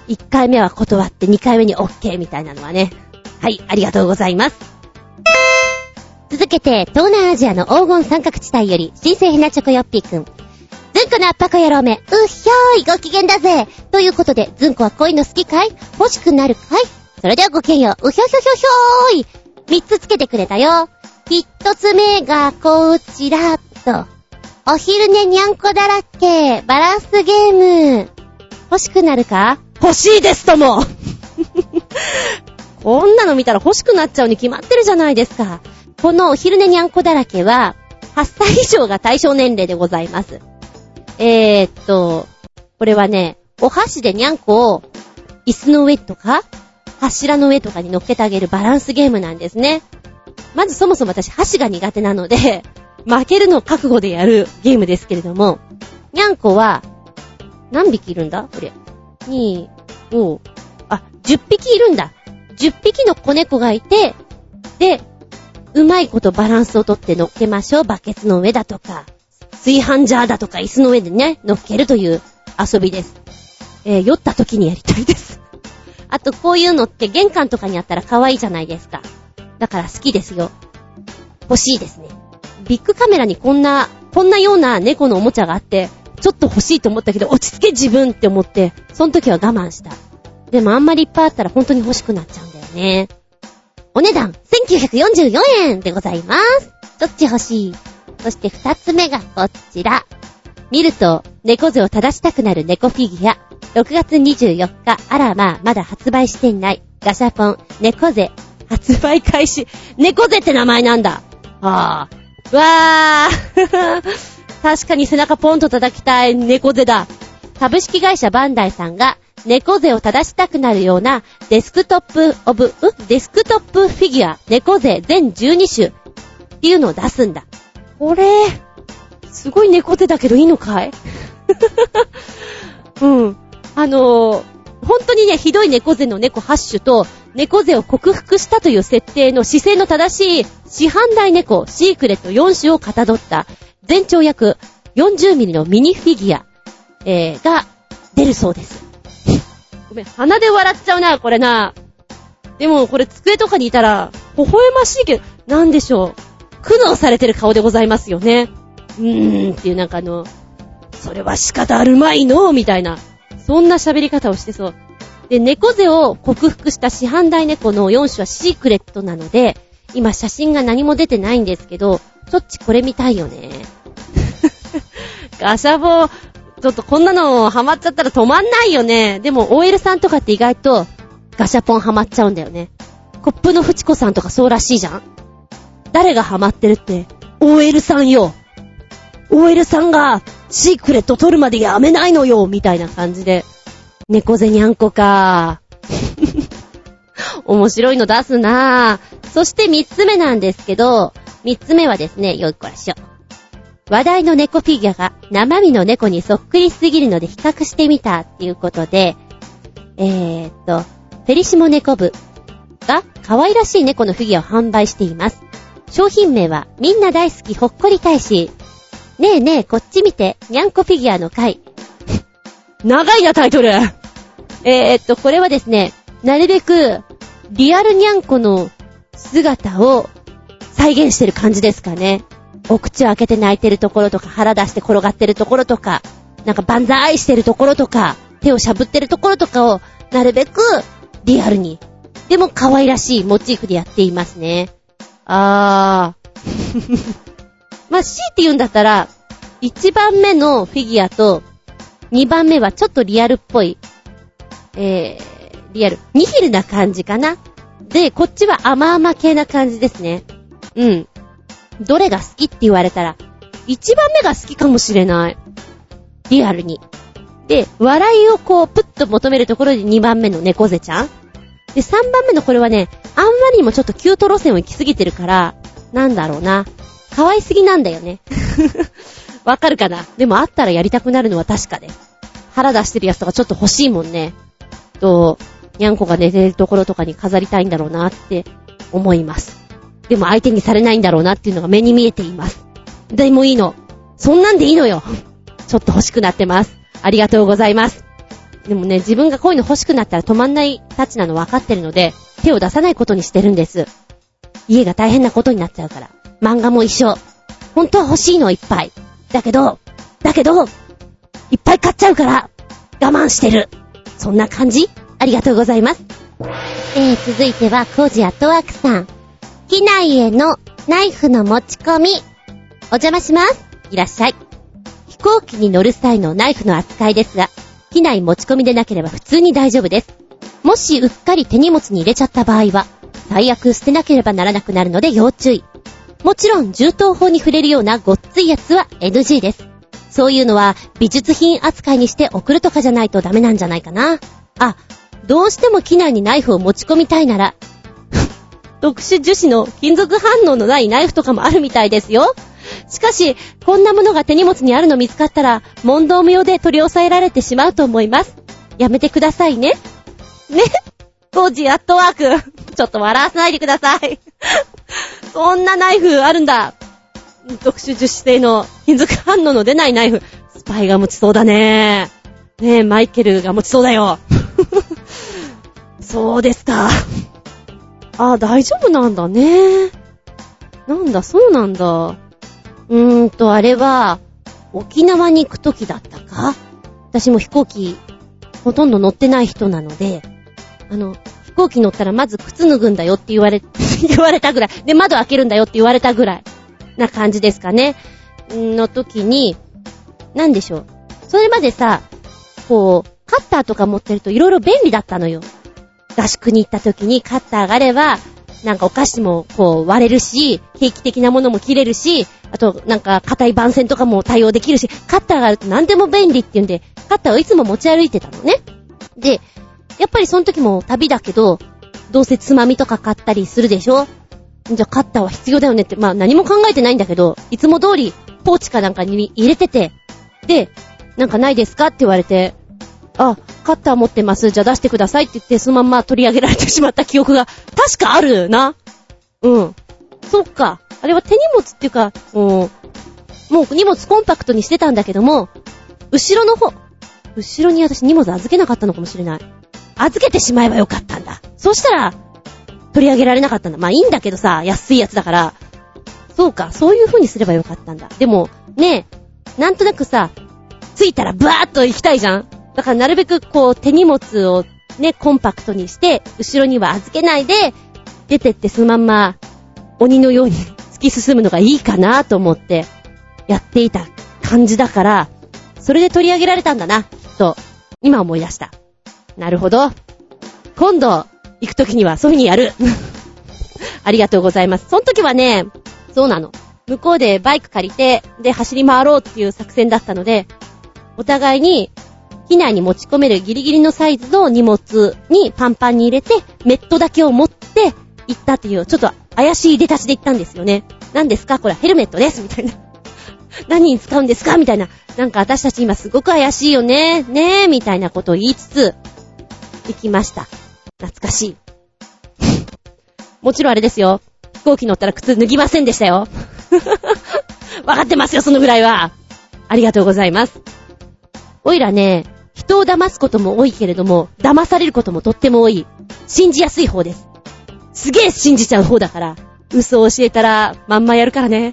1回目は断って2回目に OK みたいなのはね。はい、ありがとうございます。続けて、東南アジアの黄金三角地帯より、新生ヘナチョコヨッピーくん。ズンコの圧迫野郎め、うっひょーい、ご機嫌だぜ。ということで、ズンコはこういうの好きかい？欲しくなるかい？それではごきげんよう、うひょひょひょひょーい。三つつけてくれたよ。一つ目がこちらっと。お昼寝にゃんこだらけ、バランスゲーム。欲しくなるか？欲しいですともこんなの見たら欲しくなっちゃうに決まってるじゃないですか。このお昼寝にゃんこだらけは、8歳以上が対象年齢でございます。えー、っと、これはね、お箸でにゃんこを椅子の上とか、柱の上とかに乗っけてあげるバランスゲームなんですね。まずそもそも私箸が苦手なので、負けるのを覚悟でやるゲームですけれども、にゃんこは、何匹いるんだ？これ。2、5、あ、10匹いるんだ。10匹の子猫がいて、で、うまいことバランスをとって乗っけましょう。バケツの上だとか、炊飯ジャーだとか椅子の上でね、乗っけるという遊びです。えー、酔った時にやりたいです。あとこういうのって玄関とかにあったら可愛いじゃないですか。だから好きですよ。欲しいですね。ビッグカメラにこんな、こんなような猫のおもちゃがあって、ちょっと欲しいと思ったけど、落ち着け自分って思って、その時は我慢した。でもあんまりいっぱいあったら本当に欲しくなっちゃうんだよね。お値段、1944円でございます。どっち欲しい？そして二つ目がこちら。見ると、猫背を正したくなる猫フィギュア。6月24日、あらまあ、まだ発売していない。ガシャポン、猫背発売開始。猫背って名前なんだ。ああ。わー。確かに背中ポンと叩きたい猫背だ。株式会社バンダイさんが猫背を正したくなるようなデスクトップオブ、うデスクトップフィギュア猫背全12種っていうのを出すんだ。これ、すごい猫背だけどいいのかい？うん。あのー、本当にね、ひどい猫背の猫8種と、猫背を克服したという設定の姿勢の正しい市販台猫シークレット4種をかたどった全長約40ミリのミニフィギュア、えー、が出るそうです。ごめん、鼻で笑っちゃうな、これな。でも、これ机とかにいたら、微笑ましいけど、なんでしょう。苦悩されてる顔でございますよね。うーんっていうなんかあの、それは仕方あるまいのみたいな。そんな喋り方をしてそう。で、猫背を克服した市販台猫の4種はシークレットなので、今写真が何も出てないんですけど、ちょっちこれ見たいよね。ガシャボー、ちょっとこんなのハマっちゃったら止まんないよね。でも OL さんとかって意外とガシャポンハマっちゃうんだよね。コップのフチコさんとかそうらしいじゃん誰がハマってるって、OL さんよ。OL さんがシークレット取るまでやめないのよ、みたいな感じで猫背にゃんこか。面白いの出すな。そして三つ目なんですけど、三つ目はですね、よいこらしょ。話題の猫フィギュアが生身の猫にそっくりすぎるので比較してみたっていうことで、えーっと、フェリシモ猫部が可愛らしい猫のフィギュアを販売しています。商品名はみんな大好きほっこり大使。ねえねえ、こっち見て、にゃんこフィギュアの回。長いな、タイトル。えー、っと、これはですね、なるべく、リアルにゃんこの姿を再現してる感じですかね。お口を開けて泣いてるところとか、腹出して転がってるところとか、なんか万歳してるところとか、手をしゃぶってるところとかを、なるべく、リアルに。でも可愛らしいモチーフでやっていますね。あー。まあ、C って言うんだったら、1番目のフィギュアと、2番目はちょっとリアルっぽいえー、リアル。ニヒルな感じかな。で、こっちは甘々系な感じですね。うん。どれが好きって言われたら、一番目が好きかもしれない。リアルに。で、笑いをこう、プッと求めるところで2番目の猫背ちゃん。で、3番目のこれはね、あんまりにもちょっとキュート路線を行き過ぎてるから、なんだろうな。可愛すぎなんだよね。わかるかな？でもあったらやりたくなるのは確かで。腹出してるやつとかちょっと欲しいもんね。と、にゃんこが寝てるところとかに飾りたいんだろうなって思います。でも相手にされないんだろうなっていうのが目に見えています。でもいいの。そんなんでいいのよ。ちょっと欲しくなってます。ありがとうございます。でもね、自分がこういうの欲しくなったら止まんないタッチなの分かってるので、手を出さないことにしてるんです。家が大変なことになっちゃうから。漫画も一緒。本当は欲しいのいっぱい。だけど、だけど、いっぱい買っちゃうから、我慢してる。そんな感じ？ありがとうございます。えー、続いては、コージアットワークさん。機内へのナイフの持ち込み。お邪魔します。いらっしゃい。飛行機に乗る際のナイフの扱いですが、機内持ち込みでなければ普通に大丈夫です。もしうっかり手荷物に入れちゃった場合は、最悪捨てなければならなくなるので要注意。もちろん、銃刀法に触れるようなごっついやつは NG です。そういうのは美術品扱いにして送るとかじゃないとダメなんじゃないかな。あ、どうしても機内にナイフを持ち込みたいなら、特殊樹脂の金属反応のないナイフとかもあるみたいですよ。しかし、こんなものが手荷物にあるの見つかったら、問答無用で取り押さえられてしまうと思います。やめてくださいね。ね？当時アットワーク。ちょっと笑わせないでください。そんなナイフあるんだ。特殊樹脂製の金属反応の出ないナイフ。スパイが持ちそうだね。ねえ、マイケルが持ちそうだよ。そうですか。ああ、大丈夫なんだね。なんだ、そうなんだ。うーんと、あれは、沖縄に行くときだったか？私も飛行機、ほとんど乗ってない人なので、あの、飛行機乗ったらまず靴脱ぐんだよって言われ、言われたぐらい。で、窓開けるんだよって言われたぐらい。な感じですかね。の時に、なんでしょう。それまでさ、こう、カッターとか持ってると色々便利だったのよ。合宿に行った時にカッターがあれば、なんかお菓子もこう割れるし、定期的なものも切れるし、あとなんか硬い番線とかも対応できるし、カッターがあると何でも便利っていうんで、カッターをいつも持ち歩いてたのね。で、やっぱりその時も旅だけど、どうせつまみとか買ったりするでしょ？じゃあカッターは必要だよねって、まあ何も考えてないんだけど、いつも通りポーチかなんかに入れてて、で、なんかないですか？って言われて、あ、カッター持ってます。じゃあ出してくださいって言って、そのまんま取り上げられてしまった記憶が、確かあるな。うん。そっか。あれは手荷物っていうか、もう、もう荷物コンパクトにしてたんだけども、後ろの方、後ろに私荷物預けなかったのかもしれない。預けてしまえばよかったんだ。そしたら、取り上げられなかったんだ。まあいいんだけどさ、安いやつだから。そうか、そういう風にすればよかったんだ。でも、ねえ、なんとなくさ、着いたらブワーっと行きたいじゃんだからなるべくこう手荷物をね、コンパクトにして、後ろには預けないで、出てってそのまんま鬼のように突き進むのがいいかなと思ってやっていた感じだから、それで取り上げられたんだな、と。今思い出した。なるほど。今度、行くときにはそういう風にやる。ありがとうございます。その時はね、そうなの。向こうでバイク借りて、で、走り回ろうっていう作戦だったので、お互いに機内に持ち込めるギリギリのサイズの荷物にパンパンに入れて、メットだけを持って行ったっていう、ちょっと怪しい出立ちで行ったんですよね。何ですか？これヘルメットですみたいな。何に使うんですか？みたいな。なんか私たち今すごく怪しいよね。ねえ、みたいなことを言いつつ、行きました。懐かしい。もちろんあれですよ。飛行機乗ったら靴脱ぎませんでしたよ。わかってますよ、そのぐらいは。ありがとうございます。おいらね、人を騙すことも多いけれども、騙されることもとっても多い。信じやすい方です。すげえ信じちゃう方だから、嘘を教えたら、まんまやるからね。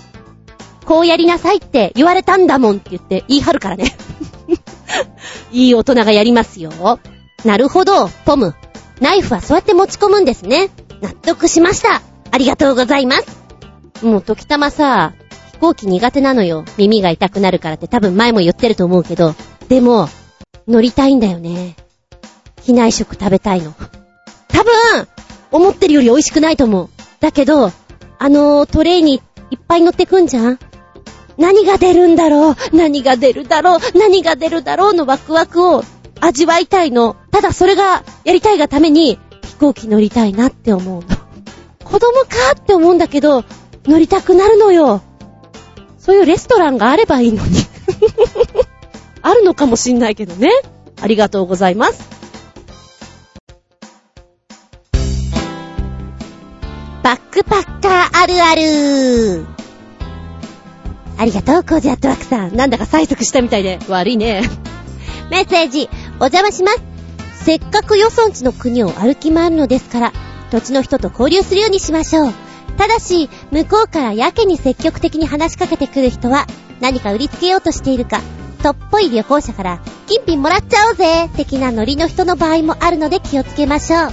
こうやりなさいって言われたんだもんって言って言い張るからね。いい大人がやりますよ。なるほど、ポム。ナイフはそうやって持ち込むんですね。納得しました。ありがとうございます。もう時たまさ、飛行機苦手なのよ。耳が痛くなるからって多分前も言ってると思うけど。でも、乗りたいんだよね。機内食食べたいの。多分、思ってるより美味しくないと思う。だけど、あのトレイにいっぱい乗ってくんじゃん何が出るんだろう何が出るだろう何が出るだろうのワクワクを味わいたいの。ただそれがやりたいがために飛行機乗りたいなって思うの。子供かって思うんだけど、乗りたくなるのよ。そういうレストランがあればいいのに。あるのかもしんないけどね。ありがとうございます。バックパッカーあるあるありがとう、コージアットワークさん。なんだか催促したみたいで悪いね。メッセージ、お邪魔します。せっかくよそんちの国を歩き回るのですから、土地の人と交流するようにしましょう。ただし、向こうからやけに積極的に話しかけてくる人は、何か売りつけようとしているか、とっぽい旅行者から、金品もらっちゃおうぜ的なノリの人の場合もあるので気をつけましょう。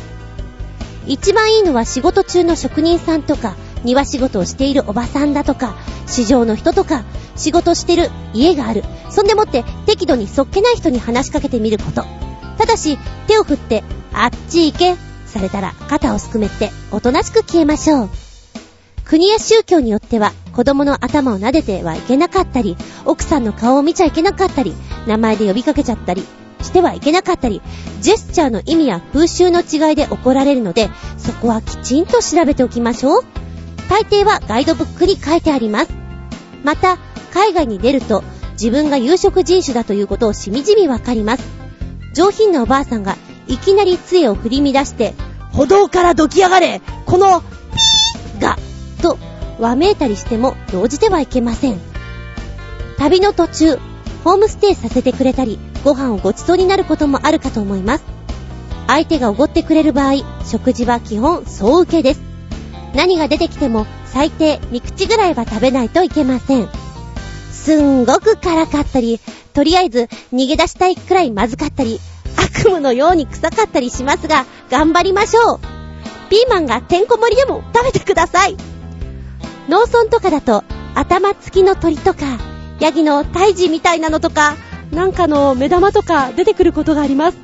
一番いいのは仕事中の職人さんとか、庭仕事をしているおばさんだとか、市場の人とか、仕事してる家がある。そんでもって適度にそっけない人に話しかけてみること。ただし、手を振って、あっち行け、されたら肩をすくめて、おとなしく消えましょう。国や宗教によっては、子供の頭を撫でてはいけなかったり、奥さんの顔を見ちゃいけなかったり、名前で呼びかけちゃったり、してはいけなかったり、ジェスチャーの意味や風習の違いで怒られるので、そこはきちんと調べておきましょう。大抵はガイドブックに書いてあります。また、海外に出ると、自分が有色人種だということをしみじみわかります。上品なおばあさんが、いきなり杖を振り乱して、歩道からどき上がれこの、ピーがと、わめいたりしても動じてはいけません。旅の途中、ホームステイさせてくれたり、ご飯をごちそうになることもあるかと思います。相手がおごってくれる場合、食事は基本総受けです。何が出てきても最低3口ぐらいは食べないといけません。すんごく辛かったり、とりあえず逃げ出したいくらいまずかったり、悪夢のように臭かったりしますが、頑張りましょう。ピーマンがてんこ盛りでも食べてください。農村とかだと、頭付きの鳥とか、ヤギの胎児みたいなのとか、なんかの目玉とか出てくることがあります。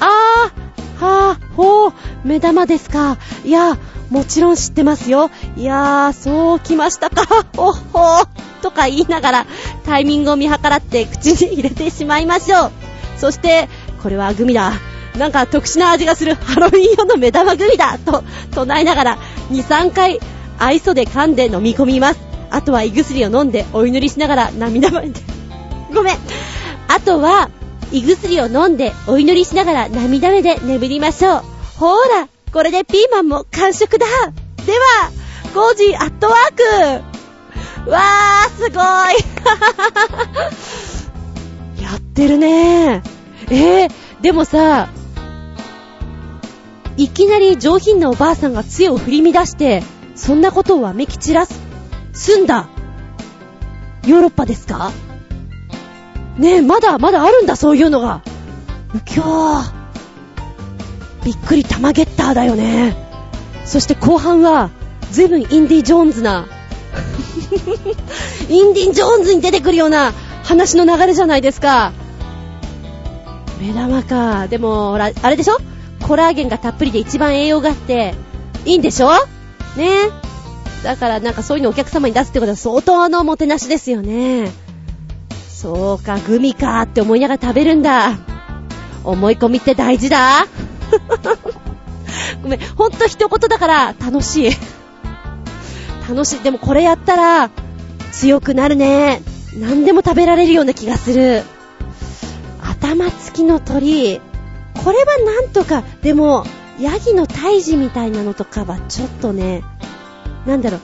あー、はー、ほー、目玉ですか。いや、もちろん知ってますよ。いやー、そうきましたか。ほっほー、とか言いながら、タイミングを見計らって口に入れてしまいましょう。そして、これはグミだ。なんか特殊な味がするハロウィン用の目玉グミだと唱えながら2、3回愛想で噛んで飲み込みます。あとは胃薬を飲んでお祈りしながら涙まで。ごめん。あとは、胃薬を飲んでお祈りしながら涙目で眠りましょう。ほーら、これでピーマンも完食だ。では、コージーアットワーク。わー、すごい。やってるねえー、でもさ、いきなり上品なおばあさんが杖を振り乱して、そんなことをわめき散らす、すんだ。ヨーロッパですか？ねえ、まだ、まだあるんだ、そういうのが。うきょー。びっくり玉ゲッターだよね。そして後半は、ずいぶんインディ・ジョーンズな、インディ・ジョーンズに出てくるような話の流れじゃないですか。目玉か。でも、ほら、あれでしょ？コラーゲンがたっぷりで一番栄養があって、いいんでしょ？ねだからなんかそういうのお客様に出すってことは相当のもてなしですよね。そうか、グミかって思いながら食べるんだ。思い込みって大事だ。ごめん、ほんと一言だから楽しい。楽しい。でもこれやったら強くなるね。何でも食べられるような気がする。頭付きの鳥。これはなんとか、でも、ヤギの胎児みたいなのとかはちょっとね、なんだろ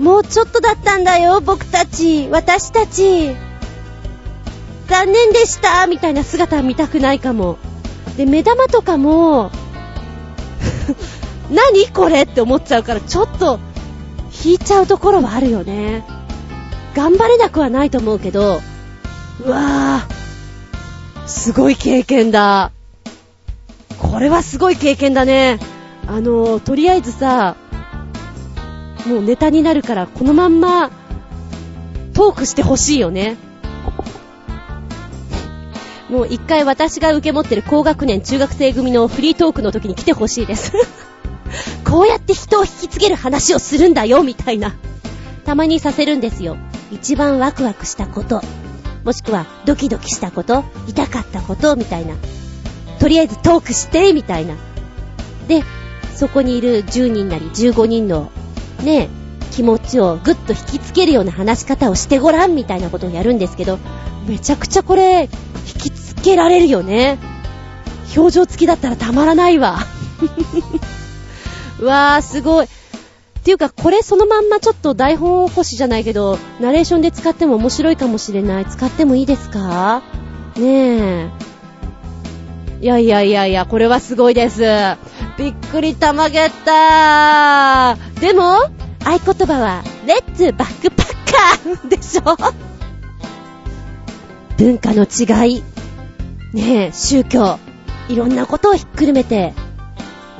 う、もうちょっとだったんだよ、僕たち、私たち。残念でした、みたいな姿は見たくないかも。で、目玉とかも、何これって思っちゃうから、ちょっと、引いちゃうところはあるよね。頑張れなくはないと思うけど、うわぁ、すごい経験だ。これはすごい経験だね。あの、とりあえずさ、もうネタになるから、このまんま、トークしてほしいよね。もう一回私が受け持ってる高学年中学生組のフリートークの時に来てほしいです。こうやって人を引きつける話をするんだよ、みたいな。たまにさせるんですよ。一番ワクワクしたこと。もしくはドキドキしたこと、痛かったこと、みたいな。とりあえずトークして、みたいな。で、そこにいる10人なり15人の、ね、気持ちをぐっと引きつけるような話し方をしてごらん、みたいなことをやるんですけど、めちゃくちゃこれ、引きつけられるよね。表情付きだったらたまらないわ。わー、すごい。っていうか、これそのまんまちょっと台本起こしじゃないけど、ナレーションで使っても面白いかもしれない。使ってもいいですか？ねえ。いやいやいやいや、これはすごいです。びっくりたまげったー。でも、合言葉は、レッツバックパッカーでしょ？文化の違い。ねえ、宗教。いろんなことをひっくるめて、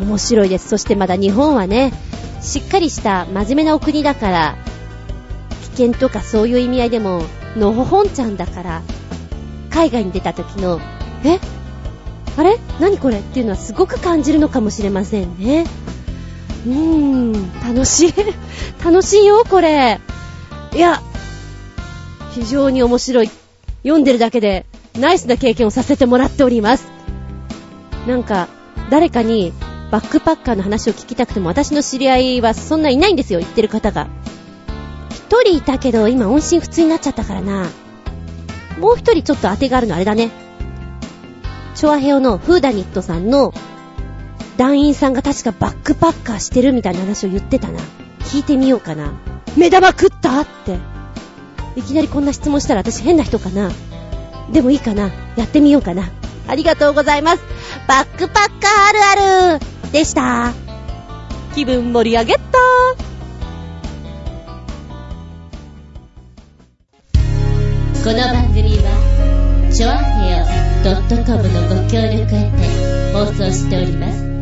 面白いです。そしてまだ日本はね、しっかりした真面目なお国だから、危険とかそういう意味合いでも、のほほんちゃんだから、海外に出た時の、え？あれ？何これ？っていうのはすごく感じるのかもしれませんね。うーん、楽しい。楽しいよ、これ。いや、非常に面白い。読んでるだけで、ナイスな経験をさせてもらっております。なんか、誰かにバックパッカーの話を聞きたくても私の知り合いはそんないないんですよ、言ってる方が。一人いたけど今音信不通になっちゃったからな。もう一人ちょっと当てがあるのあれだね。チョアヘオのフーダニットさんの団員さんが確かバックパッカーしてるみたいな話を言ってたな。聞いてみようかな。目玉食ったって。いきなりこんな質問したら私変な人かな。でもいいかな。やってみようかな。ありがとうございます。バックパッカーあるあるでした。気分盛り上げたこの番、.com のご協力へて放送しております。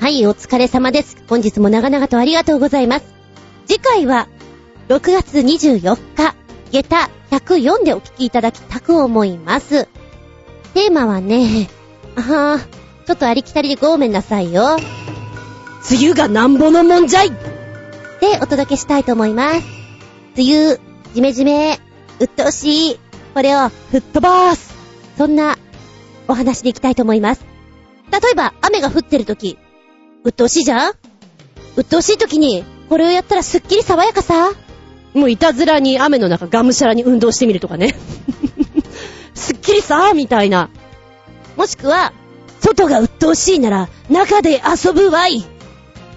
はい、お疲れ様です。本日も長々とありがとうございます。次回は、6月24日、下駄104でお聞きいただきたく思います。テーマはね、あはちょっとありきたりでごめんなさいよ。梅雨がなんぼのもんじゃいでお届けしたいと思います。梅雨、じめじめ、うっとうしい、これを吹っ飛ばす。そんなお話でいきたいと思います。例えば、雨が降ってる時、うっとうしいじゃん？うっとうしい時に、これをやったらすっきり爽やかさ？もういたずらに雨の中がむしゃらに運動してみるとかね。すっきりさーみたいな。もしくは、外が鬱陶しいなら中で遊ぶわい。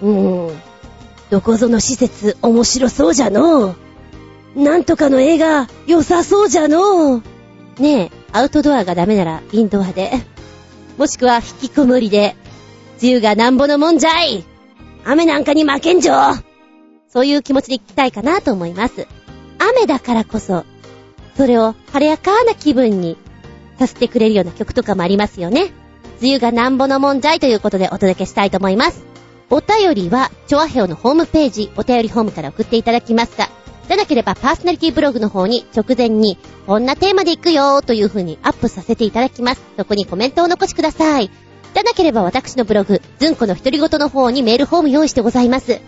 うーん。どこぞの施設面白そうじゃのう。なんとかの映画良さそうじゃのう。ねえ、アウトドアがダメならインドアで。もしくは引きこもりで。梅雨がなんぼのもんじゃい。雨なんかに負けんじょ。そういう気持ちで行きたいかなと思います。雨だからこそ、それを晴れやかな気分にさせてくれるような曲とかもありますよね。梅雨がなんぼのもんじゃいということでお届けしたいと思います。お便りは、チョアヘオのホームページ、お便りホームから送っていただきますが、じゃなければパーソナリティブログの方に直前に、こんなテーマで行くよーという風にアップさせていただきます。そこにコメントを残しください。じゃなければ私のブログ、ズンコの独り言の方にメールフォーム用意してございます。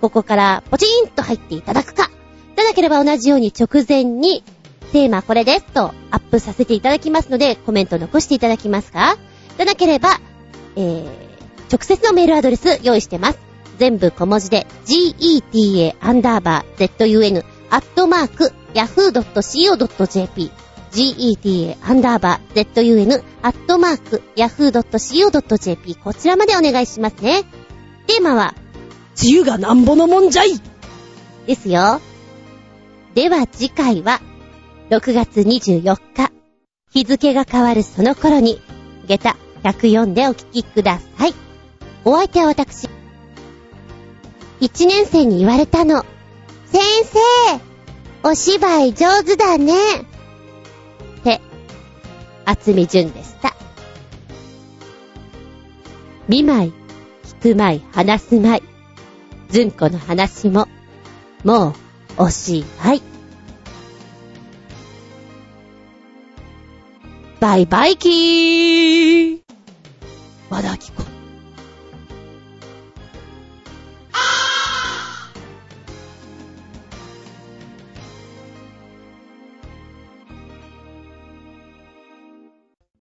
ここからポチーンと入っていただくか、じゃなければ同じように直前にテーマこれですとアップさせていただきますので、コメント残していただきますかじゃなければ、えー、直接のメールアドレス用意してます。全部小文字で、geta アンダーバー zun アットマーク yahoo.co.jp geta アンダーバー zun アットマーク yahoo.co.jp こちらまでお願いしますね。テーマは、梅雨がなんぼのもんじゃいですよ。では次回は、6月24日、日付が変わるその頃に、下駄104でお聞きください。お相手は私。1年生に言われたの。先生、お芝居上手だね。って、厚み純でした。見舞い、聞く舞い、話す舞い。ずんこの話も、もうおしはい。バイバイキー和田アキ子。